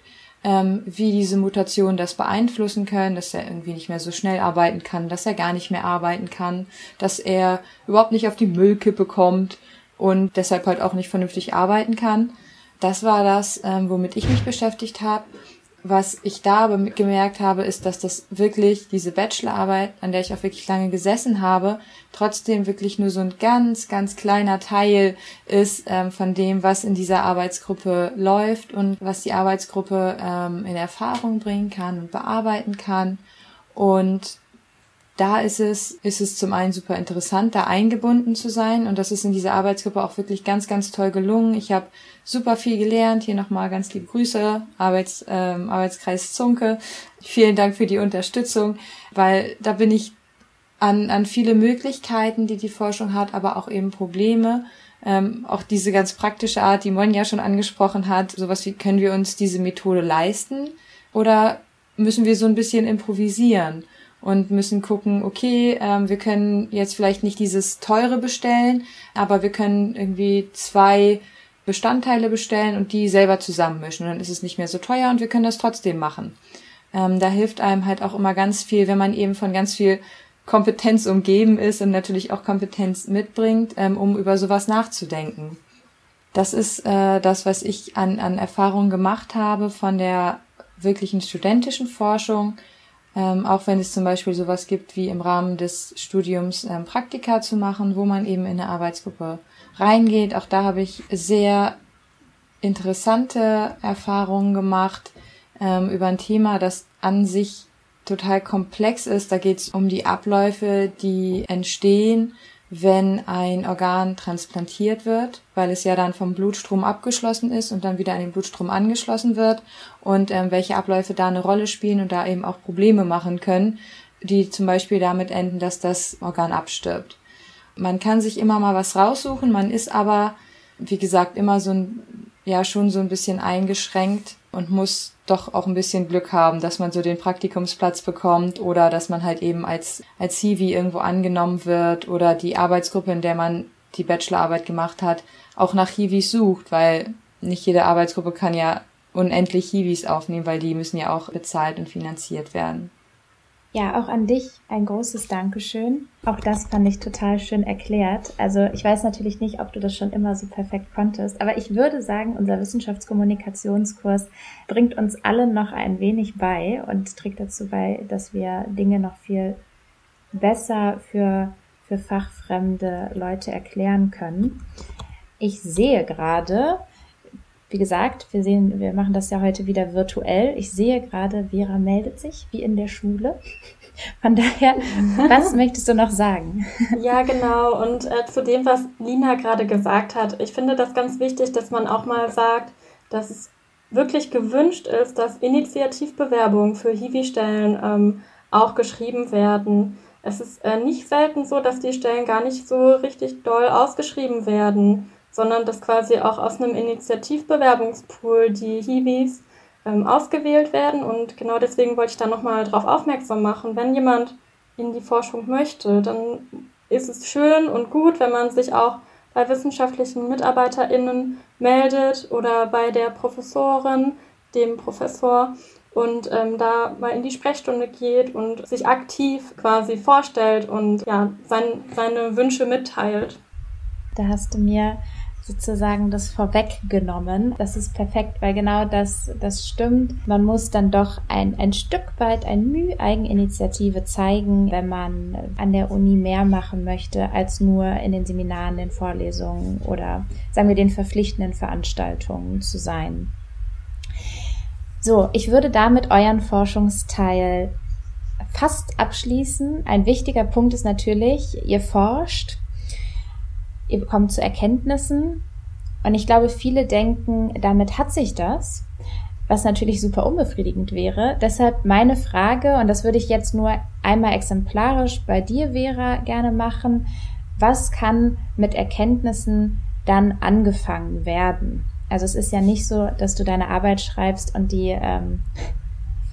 ähm, wie diese Mutationen das beeinflussen können, dass er irgendwie nicht mehr so schnell arbeiten kann, dass er gar nicht mehr arbeiten kann, dass er überhaupt nicht auf die Müllkippe kommt und deshalb halt auch nicht vernünftig arbeiten kann. Das war das, ähm, womit ich mich beschäftigt habe was ich da aber gemerkt habe, ist, dass das wirklich, diese Bachelorarbeit, an der ich auch wirklich lange gesessen habe, trotzdem wirklich nur so ein ganz, ganz kleiner Teil ist ähm, von dem, was in dieser Arbeitsgruppe läuft und was die Arbeitsgruppe ähm, in Erfahrung bringen kann und bearbeiten kann. Und da ist es, ist es zum einen super interessant, da eingebunden zu sein. Und das ist in dieser Arbeitsgruppe auch wirklich ganz, ganz toll gelungen. Ich habe super viel gelernt. Hier nochmal ganz liebe Grüße, Arbeits, ähm, Arbeitskreis Zunke. Vielen Dank für die Unterstützung, weil da bin ich an, an viele Möglichkeiten, die die Forschung hat, aber auch eben Probleme. Ähm, auch diese ganz praktische Art, die Monja schon angesprochen hat, sowas wie, können wir uns diese Methode leisten? Oder müssen wir so ein bisschen improvisieren? und müssen gucken, okay, ähm, wir können jetzt vielleicht nicht dieses teure bestellen, aber wir können irgendwie zwei Bestandteile bestellen und die selber zusammenmischen. Dann ist es nicht mehr so teuer und wir können das trotzdem machen. Ähm, da hilft einem halt auch immer ganz viel, wenn man eben von ganz viel Kompetenz umgeben ist und natürlich auch Kompetenz mitbringt, ähm, um über sowas nachzudenken. Das ist äh, das, was ich an, an Erfahrungen gemacht habe von der wirklichen studentischen Forschung ähm, auch wenn es zum Beispiel sowas gibt wie im Rahmen des Studiums ähm, Praktika zu machen, wo man eben in eine Arbeitsgruppe reingeht. Auch da habe ich sehr interessante Erfahrungen gemacht ähm, über ein Thema, das an sich total komplex ist. Da geht es um die Abläufe, die entstehen, wenn ein Organ transplantiert wird, weil es ja dann vom Blutstrom abgeschlossen ist und dann wieder an den Blutstrom angeschlossen wird und ähm, welche Abläufe da eine Rolle spielen und da eben auch Probleme machen können, die zum Beispiel damit enden, dass das Organ abstirbt. Man kann sich immer mal was raussuchen, man ist aber, wie gesagt, immer so ein, ja, schon so ein bisschen eingeschränkt und muss doch auch ein bisschen Glück haben, dass man so den Praktikumsplatz bekommt oder dass man halt eben als, als Hiwi irgendwo angenommen wird oder die Arbeitsgruppe, in der man die Bachelorarbeit gemacht hat, auch nach Hiwis sucht, weil nicht jede Arbeitsgruppe kann ja unendlich Hiwis aufnehmen, weil die müssen ja auch bezahlt und finanziert werden. Ja, auch an dich ein großes Dankeschön. Auch das fand ich total schön erklärt. Also ich weiß natürlich nicht, ob du das schon immer so perfekt konntest, aber ich würde sagen, unser Wissenschaftskommunikationskurs bringt uns allen noch ein wenig bei und trägt dazu bei, dass wir Dinge noch viel besser für, für fachfremde Leute erklären können. Ich sehe gerade, wie gesagt, wir sehen, wir machen das ja heute wieder virtuell. Ich sehe gerade, Vera meldet sich wie in der Schule. Von daher, was möchtest du noch sagen? Ja, genau. Und äh, zu dem, was Lina gerade gesagt hat, ich finde das ganz wichtig, dass man auch mal sagt, dass es wirklich gewünscht ist, dass Initiativbewerbungen für Hiwi-Stellen ähm, auch geschrieben werden. Es ist äh, nicht selten so, dass die Stellen gar nicht so richtig doll ausgeschrieben werden sondern dass quasi auch aus einem Initiativbewerbungspool die Hiwis ähm, ausgewählt werden. Und genau deswegen wollte ich da nochmal drauf aufmerksam machen, wenn jemand in die Forschung möchte, dann ist es schön und gut, wenn man sich auch bei wissenschaftlichen MitarbeiterInnen meldet oder bei der Professorin, dem Professor und ähm, da mal in die Sprechstunde geht und sich aktiv quasi vorstellt und ja, sein, seine Wünsche mitteilt. Da hast du mir sozusagen das vorweggenommen. Das ist perfekt, weil genau das, das stimmt. Man muss dann doch ein, ein Stück weit ein Mühe Eigeninitiative zeigen, wenn man an der Uni mehr machen möchte, als nur in den Seminaren, den Vorlesungen oder sagen wir den verpflichtenden Veranstaltungen zu sein. So, ich würde damit euren Forschungsteil fast abschließen. Ein wichtiger Punkt ist natürlich, ihr forscht ihr bekommt zu Erkenntnissen. Und ich glaube, viele denken, damit hat sich das, was natürlich super unbefriedigend wäre. Deshalb meine Frage, und das würde ich jetzt nur einmal exemplarisch bei dir, Vera, gerne machen. Was kann mit Erkenntnissen dann angefangen werden? Also es ist ja nicht so, dass du deine Arbeit schreibst und die ähm,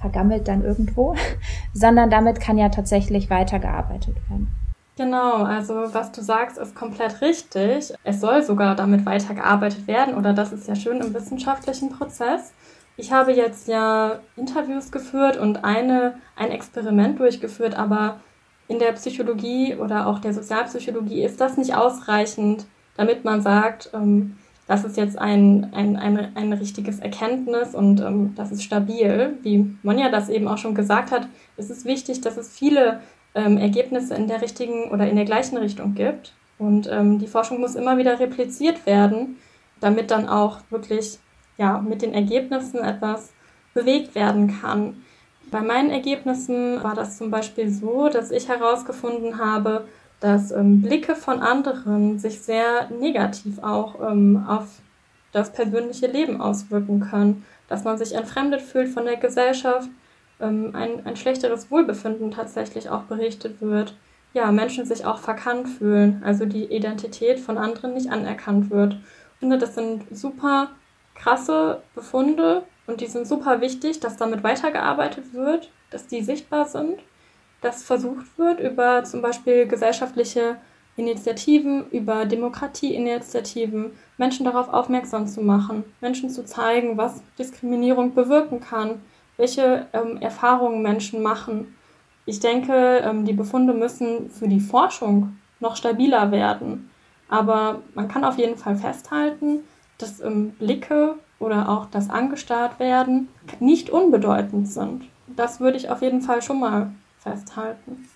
vergammelt dann irgendwo, sondern damit kann ja tatsächlich weitergearbeitet werden. Genau, also was du sagst, ist komplett richtig. Es soll sogar damit weitergearbeitet werden oder das ist ja schön im wissenschaftlichen Prozess. Ich habe jetzt ja Interviews geführt und eine, ein Experiment durchgeführt, aber in der Psychologie oder auch der Sozialpsychologie ist das nicht ausreichend, damit man sagt, ähm, das ist jetzt ein, ein, ein, ein richtiges Erkenntnis und ähm, das ist stabil. Wie Monja das eben auch schon gesagt hat, ist es wichtig, dass es viele ähm, Ergebnisse in der richtigen oder in der gleichen Richtung gibt. Und ähm, die Forschung muss immer wieder repliziert werden, damit dann auch wirklich ja, mit den Ergebnissen etwas bewegt werden kann. Bei meinen Ergebnissen war das zum Beispiel so, dass ich herausgefunden habe, dass ähm, Blicke von anderen sich sehr negativ auch ähm, auf das persönliche Leben auswirken können, dass man sich entfremdet fühlt von der Gesellschaft ähm, ein, ein schlechteres Wohlbefinden tatsächlich auch berichtet wird. Ja, Menschen sich auch verkannt fühlen, also die Identität von anderen nicht anerkannt wird. Ich finde, das sind super krasse Befunde und die sind super wichtig, dass damit weitergearbeitet wird, dass die sichtbar sind, dass versucht wird, über zum Beispiel gesellschaftliche Initiativen, über Demokratieinitiativen Menschen darauf aufmerksam zu machen, Menschen zu zeigen, was Diskriminierung bewirken kann, welche ähm, Erfahrungen Menschen machen. Ich denke, ähm, die Befunde müssen für die Forschung noch stabiler werden. Aber man kann auf jeden Fall festhalten, dass ähm, Blicke oder auch das angestarrt werden nicht unbedeutend sind. Das würde ich auf jeden Fall schon mal festhalten.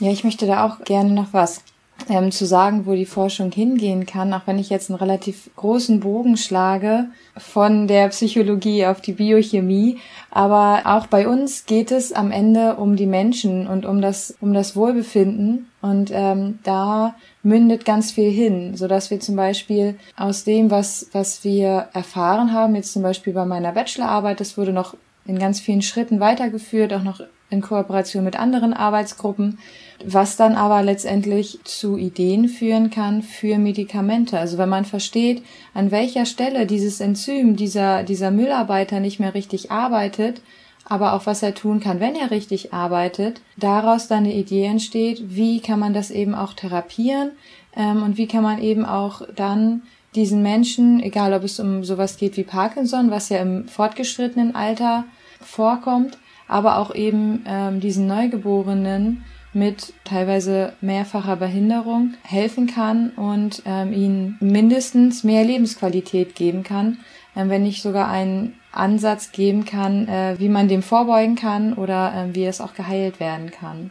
Ja, ich möchte da auch gerne noch was ähm, zu sagen, wo die Forschung hingehen kann, auch wenn ich jetzt einen relativ großen Bogen schlage von der Psychologie auf die Biochemie. Aber auch bei uns geht es am Ende um die Menschen und um das, um das Wohlbefinden. Und ähm, da mündet ganz viel hin, so dass wir zum Beispiel aus dem, was, was wir erfahren haben, jetzt zum Beispiel bei meiner Bachelorarbeit, das wurde noch in ganz vielen Schritten weitergeführt, auch noch in Kooperation mit anderen Arbeitsgruppen, was dann aber letztendlich zu Ideen führen kann für Medikamente. Also wenn man versteht, an welcher Stelle dieses Enzym, dieser, dieser Müllarbeiter nicht mehr richtig arbeitet, aber auch was er tun kann, wenn er richtig arbeitet, daraus dann eine Idee entsteht, wie kann man das eben auch therapieren ähm, und wie kann man eben auch dann diesen Menschen, egal ob es um sowas geht wie Parkinson, was ja im fortgeschrittenen Alter vorkommt, aber auch eben ähm, diesen Neugeborenen mit teilweise mehrfacher Behinderung helfen kann und ähm, ihnen mindestens mehr Lebensqualität geben kann, äh, wenn nicht sogar einen Ansatz geben kann, äh, wie man dem vorbeugen kann oder äh, wie es auch geheilt werden kann.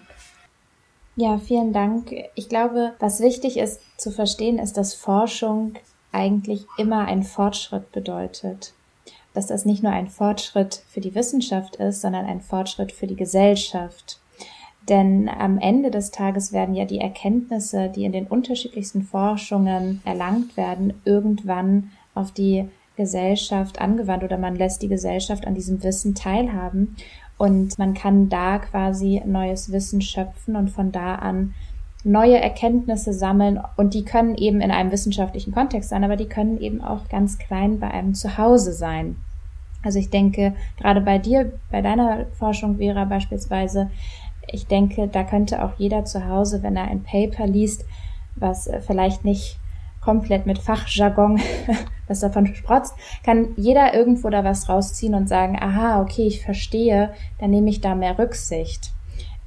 Ja, vielen Dank. Ich glaube, was wichtig ist zu verstehen, ist, dass Forschung eigentlich immer ein Fortschritt bedeutet dass das nicht nur ein Fortschritt für die Wissenschaft ist, sondern ein Fortschritt für die Gesellschaft. Denn am Ende des Tages werden ja die Erkenntnisse, die in den unterschiedlichsten Forschungen erlangt werden, irgendwann auf die Gesellschaft angewandt oder man lässt die Gesellschaft an diesem Wissen teilhaben und man kann da quasi neues Wissen schöpfen und von da an neue Erkenntnisse sammeln und die können eben in einem wissenschaftlichen Kontext sein, aber die können eben auch ganz klein bei einem Zuhause sein. Also ich denke, gerade bei dir, bei deiner Forschung, Vera beispielsweise, ich denke, da könnte auch jeder zu Hause, wenn er ein Paper liest, was äh, vielleicht nicht komplett mit Fachjargon, was davon sprotzt, kann jeder irgendwo da was rausziehen und sagen, aha, okay, ich verstehe, dann nehme ich da mehr Rücksicht.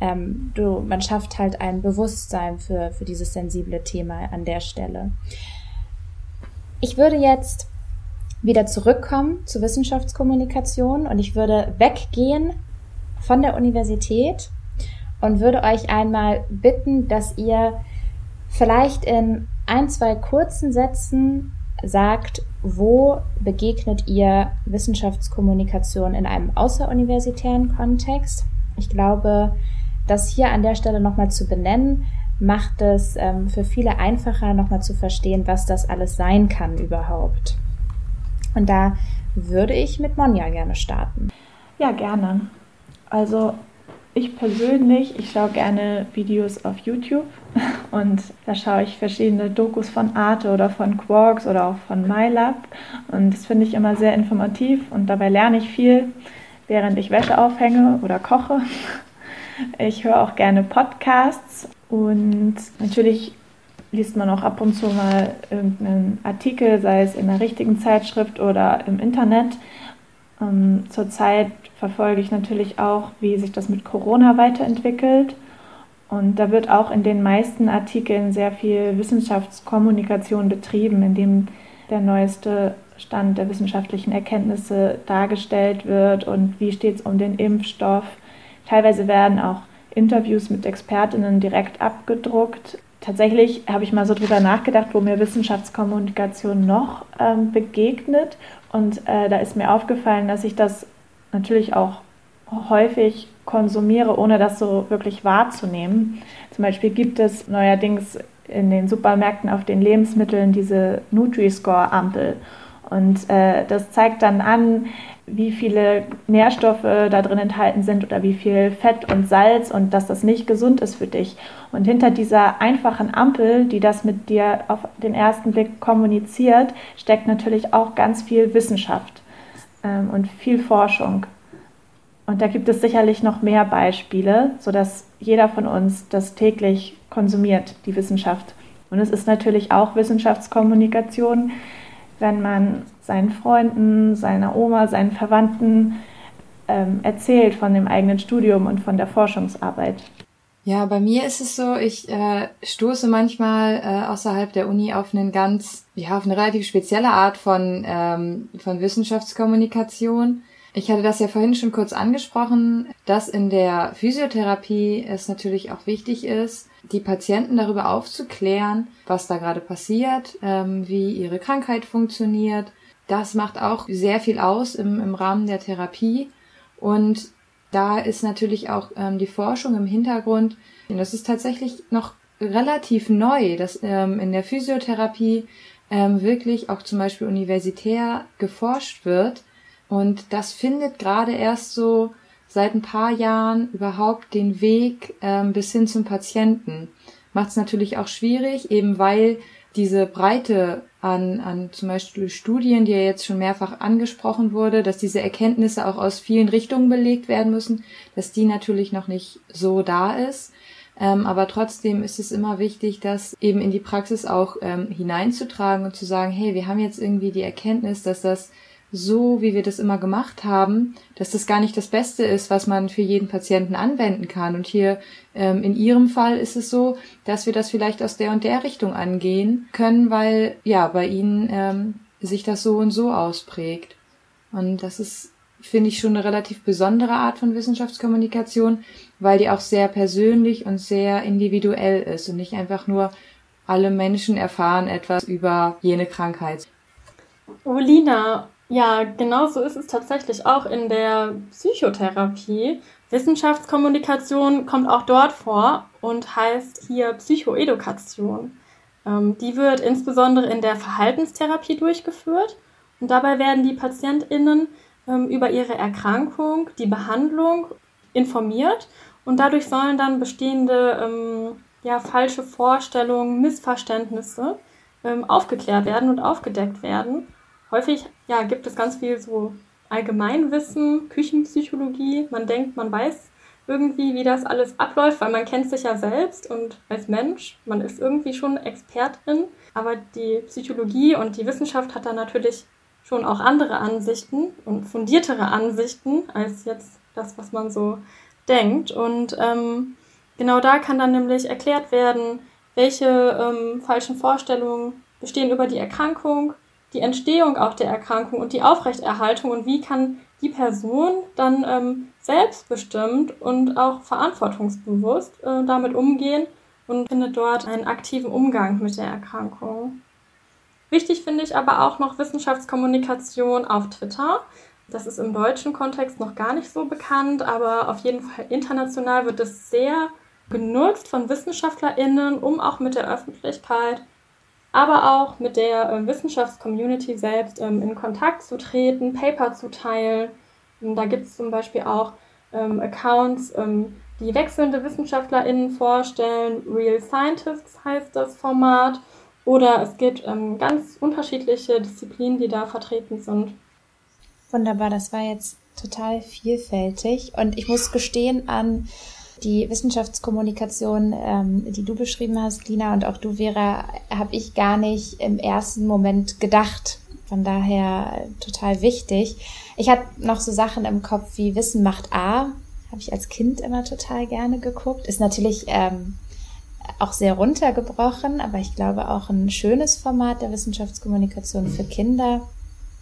Ähm, du, man schafft halt ein Bewusstsein für, für dieses sensible Thema an der Stelle. Ich würde jetzt wieder zurückkommen zur Wissenschaftskommunikation und ich würde weggehen von der Universität und würde euch einmal bitten, dass ihr vielleicht in ein, zwei kurzen Sätzen sagt, wo begegnet ihr Wissenschaftskommunikation in einem außeruniversitären Kontext? Ich glaube, das hier an der Stelle nochmal zu benennen, macht es ähm, für viele einfacher, nochmal zu verstehen, was das alles sein kann überhaupt. Und da würde ich mit Monja gerne starten. Ja, gerne. Also ich persönlich, ich schaue gerne Videos auf YouTube und da schaue ich verschiedene Dokus von Arte oder von Quarks oder auch von MyLab und das finde ich immer sehr informativ und dabei lerne ich viel, während ich Wäsche aufhänge oder koche. Ich höre auch gerne Podcasts und natürlich liest man auch ab und zu mal irgendeinen Artikel, sei es in einer richtigen Zeitschrift oder im Internet. Ähm, zurzeit verfolge ich natürlich auch, wie sich das mit Corona weiterentwickelt. Und da wird auch in den meisten Artikeln sehr viel Wissenschaftskommunikation betrieben, indem der neueste Stand der wissenschaftlichen Erkenntnisse dargestellt wird und wie steht es um den Impfstoff. Teilweise werden auch Interviews mit Expertinnen direkt abgedruckt. Tatsächlich habe ich mal so drüber nachgedacht, wo mir Wissenschaftskommunikation noch ähm, begegnet. Und äh, da ist mir aufgefallen, dass ich das natürlich auch häufig konsumiere, ohne das so wirklich wahrzunehmen. Zum Beispiel gibt es neuerdings in den Supermärkten auf den Lebensmitteln diese Nutri-Score-Ampel. Und äh, das zeigt dann an, wie viele Nährstoffe da drin enthalten sind oder wie viel Fett und Salz und dass das nicht gesund ist für dich. Und hinter dieser einfachen Ampel, die das mit dir auf den ersten Blick kommuniziert, steckt natürlich auch ganz viel Wissenschaft ähm, und viel Forschung. Und da gibt es sicherlich noch mehr Beispiele, sodass jeder von uns das täglich konsumiert, die Wissenschaft. Und es ist natürlich auch Wissenschaftskommunikation, wenn man seinen Freunden, seiner Oma, seinen Verwandten ähm, erzählt von dem eigenen Studium und von der Forschungsarbeit. Ja, bei mir ist es so, ich äh, stoße manchmal äh, außerhalb der Uni auf einen ganz, ja, auf eine relativ spezielle Art von, ähm, von Wissenschaftskommunikation. Ich hatte das ja vorhin schon kurz angesprochen, dass in der Physiotherapie es natürlich auch wichtig ist, die Patienten darüber aufzuklären, was da gerade passiert, ähm, wie ihre Krankheit funktioniert. Das macht auch sehr viel aus im, im Rahmen der Therapie. Und da ist natürlich auch ähm, die Forschung im Hintergrund. Und das ist tatsächlich noch relativ neu, dass ähm, in der Physiotherapie ähm, wirklich auch zum Beispiel universitär geforscht wird. Und das findet gerade erst so seit ein paar Jahren überhaupt den Weg ähm, bis hin zum Patienten. Macht es natürlich auch schwierig, eben weil diese Breite an, an zum Beispiel Studien, die ja jetzt schon mehrfach angesprochen wurde, dass diese Erkenntnisse auch aus vielen Richtungen belegt werden müssen, dass die natürlich noch nicht so da ist. Ähm, aber trotzdem ist es immer wichtig, das eben in die Praxis auch ähm, hineinzutragen und zu sagen, hey, wir haben jetzt irgendwie die Erkenntnis, dass das so, wie wir das immer gemacht haben, dass das gar nicht das Beste ist, was man für jeden Patienten anwenden kann. Und hier ähm, in Ihrem Fall ist es so, dass wir das vielleicht aus der und der Richtung angehen können, weil ja bei Ihnen ähm, sich das so und so ausprägt. Und das ist, finde ich, schon eine relativ besondere Art von Wissenschaftskommunikation, weil die auch sehr persönlich und sehr individuell ist und nicht einfach nur alle Menschen erfahren etwas über jene Krankheit. Oh, Lina, ja, genau so ist es tatsächlich auch in der Psychotherapie. Wissenschaftskommunikation kommt auch dort vor und heißt hier Psychoedukation. Ähm, die wird insbesondere in der Verhaltenstherapie durchgeführt und dabei werden die PatientInnen ähm, über ihre Erkrankung, die Behandlung informiert und dadurch sollen dann bestehende ähm, ja, falsche Vorstellungen, Missverständnisse ähm, aufgeklärt werden und aufgedeckt werden häufig ja, gibt es ganz viel so Allgemeinwissen, Küchenpsychologie. Man denkt, man weiß irgendwie, wie das alles abläuft, weil man kennt sich ja selbst und als Mensch, man ist irgendwie schon Expertin, aber die Psychologie und die Wissenschaft hat da natürlich schon auch andere Ansichten und fundiertere Ansichten als jetzt das, was man so denkt. Und ähm, genau da kann dann nämlich erklärt werden, welche ähm, falschen Vorstellungen bestehen über die Erkrankung, die Entstehung auch der Erkrankung und die Aufrechterhaltung und wie kann die Person dann ähm, selbstbestimmt und auch verantwortungsbewusst äh, damit umgehen und findet dort einen aktiven Umgang mit der Erkrankung. Wichtig finde ich aber auch noch Wissenschaftskommunikation auf Twitter. Das ist im deutschen Kontext noch gar nicht so bekannt, aber auf jeden Fall international wird es sehr genutzt von WissenschaftlerInnen, um auch mit der Öffentlichkeit, aber auch mit der äh, Wissenschaftscommunity selbst ähm, in Kontakt zu treten, Paper zu teilen. Und da gibt es zum Beispiel auch ähm, Accounts, ähm, die wechselnde WissenschaftlerInnen vorstellen. Real Scientists heißt das Format. Oder es gibt ähm, ganz unterschiedliche Disziplinen, die da vertreten sind. Wunderbar, das war jetzt total vielfältig. Und ich muss gestehen, an die Wissenschaftskommunikation, ähm, die du beschrieben hast, Lina, und auch du, Vera, habe ich gar nicht im ersten Moment gedacht. Von daher total wichtig. Ich hatte noch so Sachen im Kopf wie Wissen macht A. Habe ich als Kind immer total gerne geguckt. Ist natürlich ähm, auch sehr runtergebrochen, aber ich glaube auch ein schönes Format der Wissenschaftskommunikation für Kinder.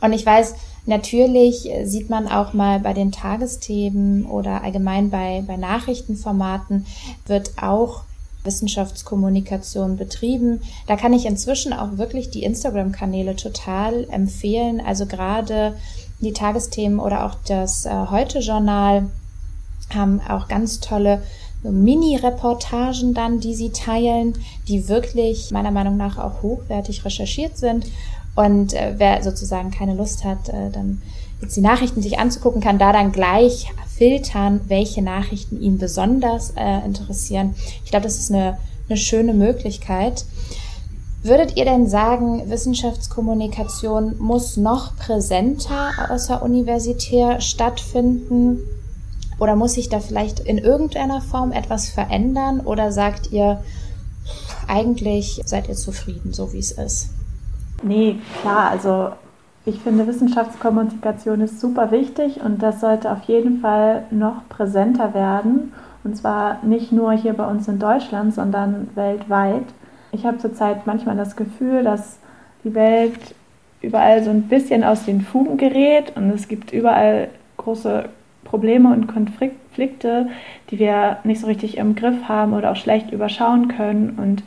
Und ich weiß, natürlich sieht man auch mal bei den Tagesthemen oder allgemein bei, bei Nachrichtenformaten wird auch Wissenschaftskommunikation betrieben. Da kann ich inzwischen auch wirklich die Instagram-Kanäle total empfehlen. Also gerade die Tagesthemen oder auch das äh, Heute-Journal haben auch ganz tolle Mini-Reportagen dann, die sie teilen, die wirklich meiner Meinung nach auch hochwertig recherchiert sind. Und äh, wer sozusagen keine Lust hat, äh, dann jetzt die Nachrichten sich anzugucken, kann da dann gleich filtern, welche Nachrichten ihn besonders äh, interessieren. Ich glaube, das ist eine, eine schöne Möglichkeit. Würdet ihr denn sagen, Wissenschaftskommunikation muss noch präsenter außeruniversitär stattfinden? Oder muss sich da vielleicht in irgendeiner Form etwas verändern? Oder sagt ihr, eigentlich seid ihr zufrieden, so wie es ist? Nee, klar, also ich finde Wissenschaftskommunikation ist super wichtig und das sollte auf jeden Fall noch präsenter werden. Und zwar nicht nur hier bei uns in Deutschland, sondern weltweit. Ich habe zurzeit manchmal das Gefühl, dass die Welt überall so ein bisschen aus den Fugen gerät und es gibt überall große Probleme und Konflikte, die wir nicht so richtig im Griff haben oder auch schlecht überschauen können. Und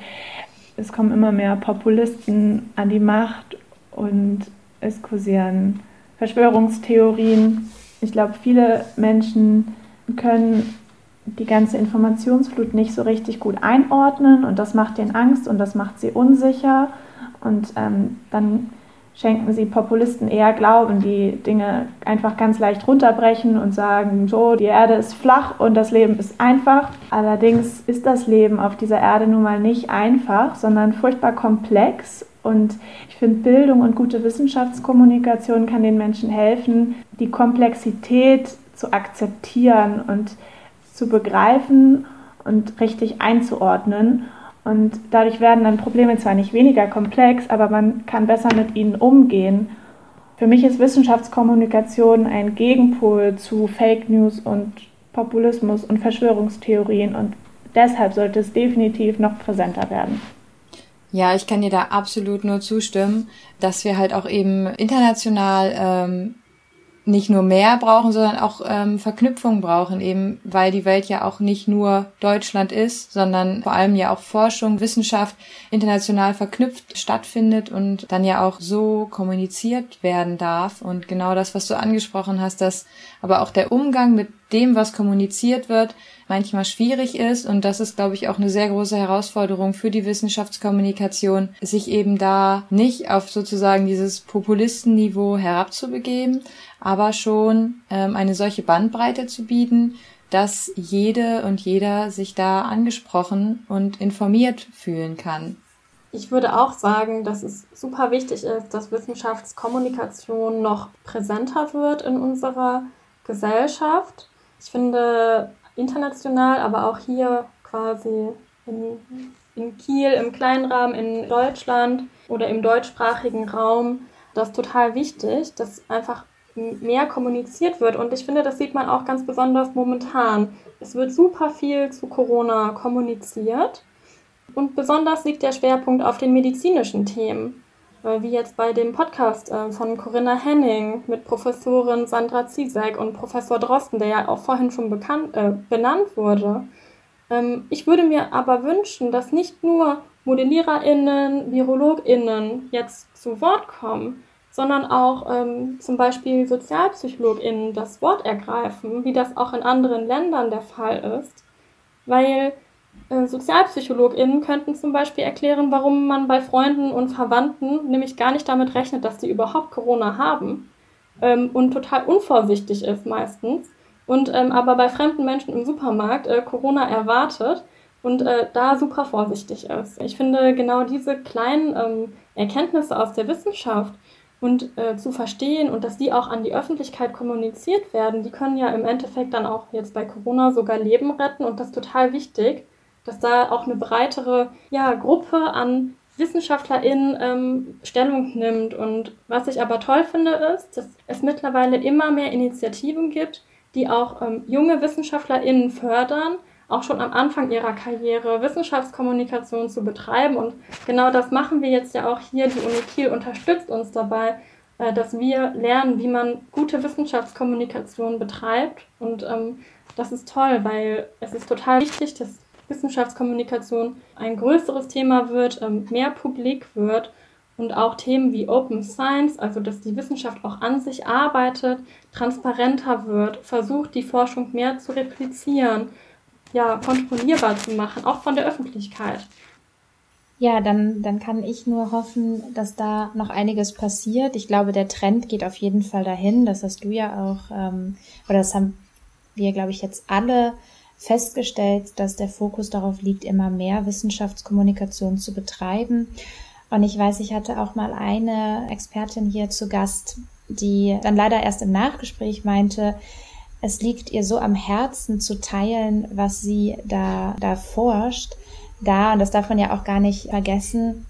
es kommen immer mehr Populisten an die Macht und es kursieren Verschwörungstheorien. Ich glaube, viele Menschen können die ganze Informationsflut nicht so richtig gut einordnen und das macht ihnen Angst und das macht sie unsicher und ähm, dann schenken sie Populisten eher Glauben, die Dinge einfach ganz leicht runterbrechen und sagen, so, die Erde ist flach und das Leben ist einfach. Allerdings ist das Leben auf dieser Erde nun mal nicht einfach, sondern furchtbar komplex. Und ich finde, Bildung und gute Wissenschaftskommunikation kann den Menschen helfen, die Komplexität zu akzeptieren und zu begreifen und richtig einzuordnen und dadurch werden dann Probleme zwar nicht weniger komplex, aber man kann besser mit ihnen umgehen. Für mich ist Wissenschaftskommunikation ein Gegenpol zu Fake News und Populismus und Verschwörungstheorien und deshalb sollte es definitiv noch präsenter werden. Ja, ich kann dir da absolut nur zustimmen, dass wir halt auch eben international ähm, nicht nur mehr brauchen, sondern auch ähm, Verknüpfung brauchen, eben weil die Welt ja auch nicht nur Deutschland ist, sondern vor allem ja auch Forschung, Wissenschaft international verknüpft stattfindet und dann ja auch so kommuniziert werden darf. Und genau das, was du angesprochen hast, dass aber auch der Umgang mit dem, was kommuniziert wird, manchmal schwierig ist. Und das ist, glaube ich, auch eine sehr große Herausforderung für die Wissenschaftskommunikation, sich eben da nicht auf sozusagen dieses Populistenniveau herabzubegeben, aber schon ähm, eine solche Bandbreite zu bieten, dass jede und jeder sich da angesprochen und informiert fühlen kann. Ich würde auch sagen, dass es super wichtig ist, dass Wissenschaftskommunikation noch präsenter wird in unserer Gesellschaft. Ich finde, international, aber auch hier quasi in, in Kiel im kleinen Rahmen in Deutschland oder im deutschsprachigen Raum das total wichtig, dass einfach mehr kommuniziert wird. Und ich finde, das sieht man auch ganz besonders momentan. Es wird super viel zu Corona kommuniziert. Und besonders liegt der Schwerpunkt auf den medizinischen Themen. Wie jetzt bei dem Podcast äh, von Corinna Henning mit Professorin Sandra Zizek und Professor Drosten, der ja auch vorhin schon bekannt, äh, benannt wurde. Ähm, ich würde mir aber wünschen, dass nicht nur ModelliererInnen, VirologInnen jetzt zu Wort kommen, sondern auch ähm, zum Beispiel SozialpsychologInnen das Wort ergreifen, wie das auch in anderen Ländern der Fall ist. Weil äh, SozialpsychologInnen könnten zum Beispiel erklären, warum man bei Freunden und Verwandten nämlich gar nicht damit rechnet, dass sie überhaupt Corona haben ähm, und total unvorsichtig ist meistens und ähm, aber bei fremden Menschen im Supermarkt äh, Corona erwartet und äh, da super vorsichtig ist. Ich finde genau diese kleinen ähm, Erkenntnisse aus der Wissenschaft und äh, zu verstehen und dass die auch an die Öffentlichkeit kommuniziert werden, die können ja im Endeffekt dann auch jetzt bei Corona sogar Leben retten und das ist total wichtig, dass da auch eine breitere ja, Gruppe an WissenschaftlerInnen ähm, Stellung nimmt. Und was ich aber toll finde, ist, dass es mittlerweile immer mehr Initiativen gibt, die auch ähm, junge WissenschaftlerInnen fördern, auch schon am Anfang ihrer Karriere Wissenschaftskommunikation zu betreiben. Und genau das machen wir jetzt ja auch hier. Die Uni Kiel unterstützt uns dabei, äh, dass wir lernen, wie man gute Wissenschaftskommunikation betreibt. Und ähm, das ist toll, weil es ist total wichtig, dass Wissenschaftskommunikation ein größeres Thema wird, ähm, mehr publik wird und auch Themen wie Open Science, also dass die Wissenschaft auch an sich arbeitet, transparenter wird, versucht, die Forschung mehr zu replizieren ja, kontrollierbar zu machen, auch von der Öffentlichkeit. Ja, dann, dann kann ich nur hoffen, dass da noch einiges passiert. Ich glaube, der Trend geht auf jeden Fall dahin. Das hast du ja auch, ähm, oder das haben wir, glaube ich, jetzt alle festgestellt, dass der Fokus darauf liegt, immer mehr Wissenschaftskommunikation zu betreiben. Und ich weiß, ich hatte auch mal eine Expertin hier zu Gast, die dann leider erst im Nachgespräch meinte, es liegt ihr so am Herzen zu teilen, was sie da, da forscht. Da, und das darf man ja auch gar nicht vergessen,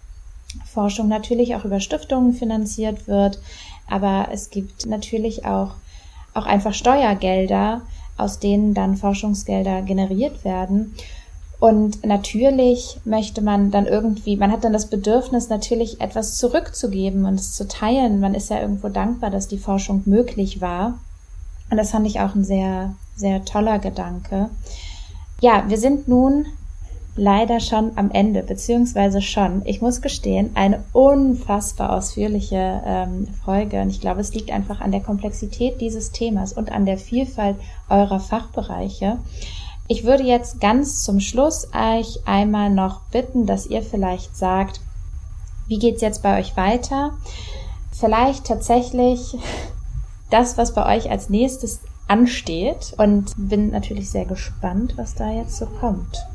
Forschung natürlich auch über Stiftungen finanziert wird, aber es gibt natürlich auch, auch einfach Steuergelder, aus denen dann Forschungsgelder generiert werden. Und natürlich möchte man dann irgendwie, man hat dann das Bedürfnis, natürlich etwas zurückzugeben und es zu teilen. Man ist ja irgendwo dankbar, dass die Forschung möglich war. Und das fand ich auch ein sehr, sehr toller Gedanke. Ja, wir sind nun leider schon am Ende, beziehungsweise schon, ich muss gestehen, eine unfassbar ausführliche ähm, Folge. Und ich glaube, es liegt einfach an der Komplexität dieses Themas und an der Vielfalt eurer Fachbereiche. Ich würde jetzt ganz zum Schluss euch einmal noch bitten, dass ihr vielleicht sagt, wie geht's jetzt bei euch weiter? Vielleicht tatsächlich das, was bei euch als nächstes ansteht und bin natürlich sehr gespannt, was da jetzt so kommt.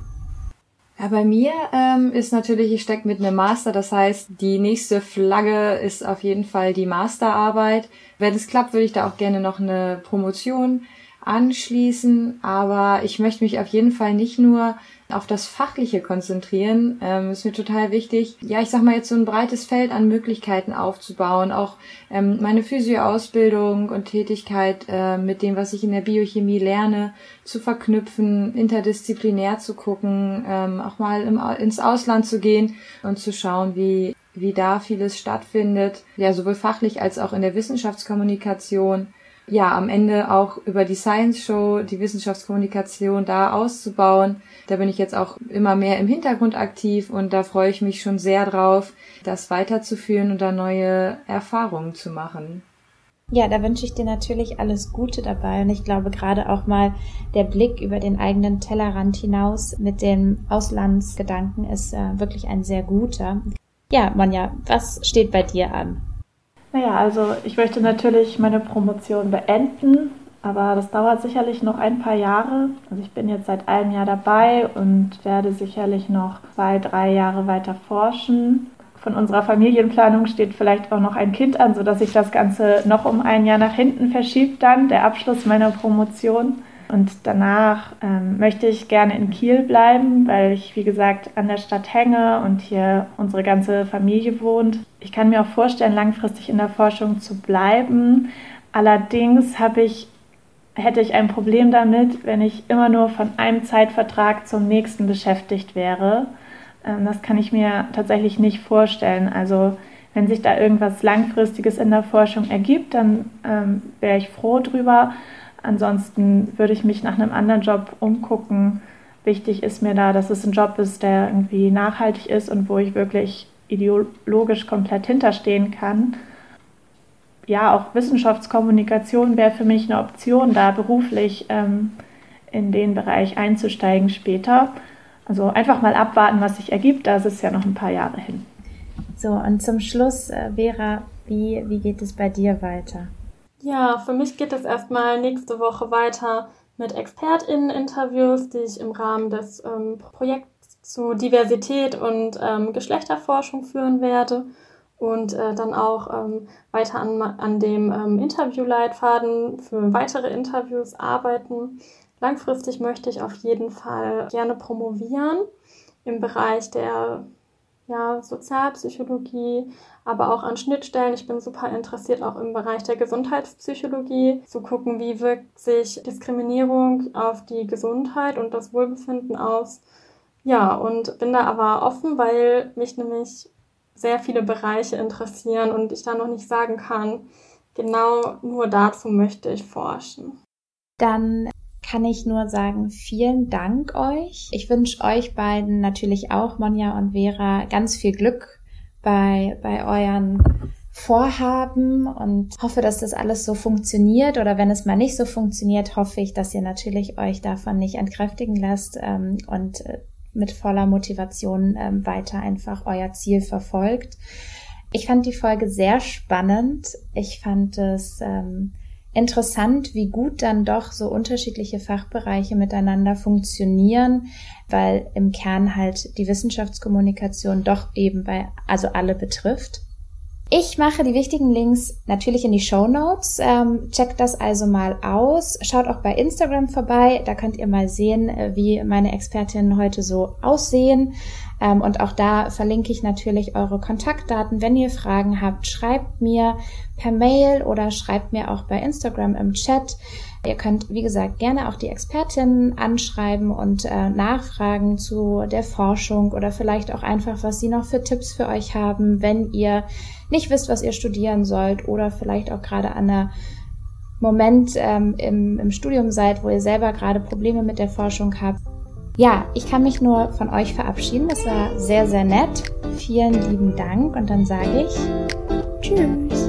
Ja, bei mir ähm, ist natürlich, ich stecke mit einem Master, das heißt, die nächste Flagge ist auf jeden Fall die Masterarbeit. Wenn es klappt, würde ich da auch gerne noch eine Promotion anschließen, aber ich möchte mich auf jeden Fall nicht nur auf das Fachliche konzentrieren. Ähm, ist mir total wichtig, ja, ich sag mal jetzt so ein breites Feld an Möglichkeiten aufzubauen, auch ähm, meine Physioausbildung und Tätigkeit äh, mit dem, was ich in der Biochemie lerne, zu verknüpfen, interdisziplinär zu gucken, ähm, auch mal im, ins Ausland zu gehen und zu schauen, wie wie da vieles stattfindet, ja, sowohl fachlich als auch in der Wissenschaftskommunikation ja, am Ende auch über die Science Show, die Wissenschaftskommunikation da auszubauen. Da bin ich jetzt auch immer mehr im Hintergrund aktiv und da freue ich mich schon sehr drauf, das weiterzuführen und da neue Erfahrungen zu machen. Ja, da wünsche ich dir natürlich alles Gute dabei und ich glaube gerade auch mal der Blick über den eigenen Tellerrand hinaus mit dem Auslandsgedanken ist äh, wirklich ein sehr guter. Ja, Monja, was steht bei dir an? Naja, also ich möchte natürlich meine Promotion beenden, aber das dauert sicherlich noch ein paar Jahre. Also ich bin jetzt seit einem Jahr dabei und werde sicherlich noch zwei, drei Jahre weiter forschen. Von unserer Familienplanung steht vielleicht auch noch ein Kind an, sodass sich das Ganze noch um ein Jahr nach hinten verschiebt dann, der Abschluss meiner Promotion. Und danach ähm, möchte ich gerne in Kiel bleiben, weil ich, wie gesagt, an der Stadt hänge und hier unsere ganze Familie wohnt. Ich kann mir auch vorstellen, langfristig in der Forschung zu bleiben. Allerdings habe ich hätte ich ein Problem damit, wenn ich immer nur von einem Zeitvertrag zum nächsten beschäftigt wäre. Ähm, das kann ich mir tatsächlich nicht vorstellen. Also wenn sich da irgendwas Langfristiges in der Forschung ergibt, dann ähm, wäre ich froh drüber. Ansonsten würde ich mich nach einem anderen Job umgucken. Wichtig ist mir da, dass es ein Job ist, der irgendwie nachhaltig ist und wo ich wirklich ideologisch komplett hinterstehen kann ja, auch Wissenschaftskommunikation wäre für mich eine Option, da beruflich ähm, in den Bereich einzusteigen später. Also einfach mal abwarten, was sich ergibt. Da ist es ja noch ein paar Jahre hin. So, und zum Schluss, äh, Vera, wie, wie geht es bei dir weiter? Ja, für mich geht es erstmal nächste Woche weiter mit ExpertInnen-Interviews, die ich im Rahmen des ähm, Projekts zu Diversität und ähm, Geschlechterforschung führen werde und äh, dann auch ähm, weiter an, an dem ähm, Interviewleitfaden für weitere Interviews arbeiten. Langfristig möchte ich auf jeden Fall gerne promovieren im Bereich der ja, Sozialpsychologie, aber auch an Schnittstellen. Ich bin super interessiert auch im Bereich der Gesundheitspsychologie zu gucken, wie wirkt sich Diskriminierung auf die Gesundheit und das Wohlbefinden aus. Ja, und bin da aber offen, weil mich nämlich sehr viele Bereiche interessieren und ich da noch nicht sagen kann, genau nur dazu möchte ich forschen. Dann kann ich nur sagen, vielen Dank euch. Ich wünsche euch beiden natürlich auch, Monja und Vera, ganz viel Glück bei, bei euren Vorhaben und hoffe, dass das alles so funktioniert. Oder wenn es mal nicht so funktioniert, hoffe ich, dass ihr natürlich euch davon nicht entkräftigen lasst ähm, und äh, mit voller Motivation ähm, weiter einfach euer Ziel verfolgt. Ich fand die Folge sehr spannend. Ich fand es ähm, interessant, wie gut dann doch so unterschiedliche Fachbereiche miteinander funktionieren, weil im Kern halt die Wissenschaftskommunikation doch eben bei, also alle betrifft. Ich mache die wichtigen Links natürlich in die Show Notes. Ähm, checkt das also mal aus. Schaut auch bei Instagram vorbei. Da könnt ihr mal sehen, äh, wie meine Expertinnen heute so aussehen. Ähm, und auch da verlinke ich natürlich eure Kontaktdaten. Wenn ihr Fragen habt, schreibt mir per Mail oder schreibt mir auch bei Instagram im Chat. Ihr könnt, wie gesagt, gerne auch die Expertinnen anschreiben und äh, nachfragen zu der Forschung oder vielleicht auch einfach, was sie noch für Tipps für euch haben, wenn ihr nicht wisst, was ihr studieren sollt oder vielleicht auch gerade an einer Moment ähm, im, im Studium seid, wo ihr selber gerade Probleme mit der Forschung habt. Ja, ich kann mich nur von euch verabschieden. Das war sehr, sehr nett. Vielen lieben Dank und dann sage ich Tschüss.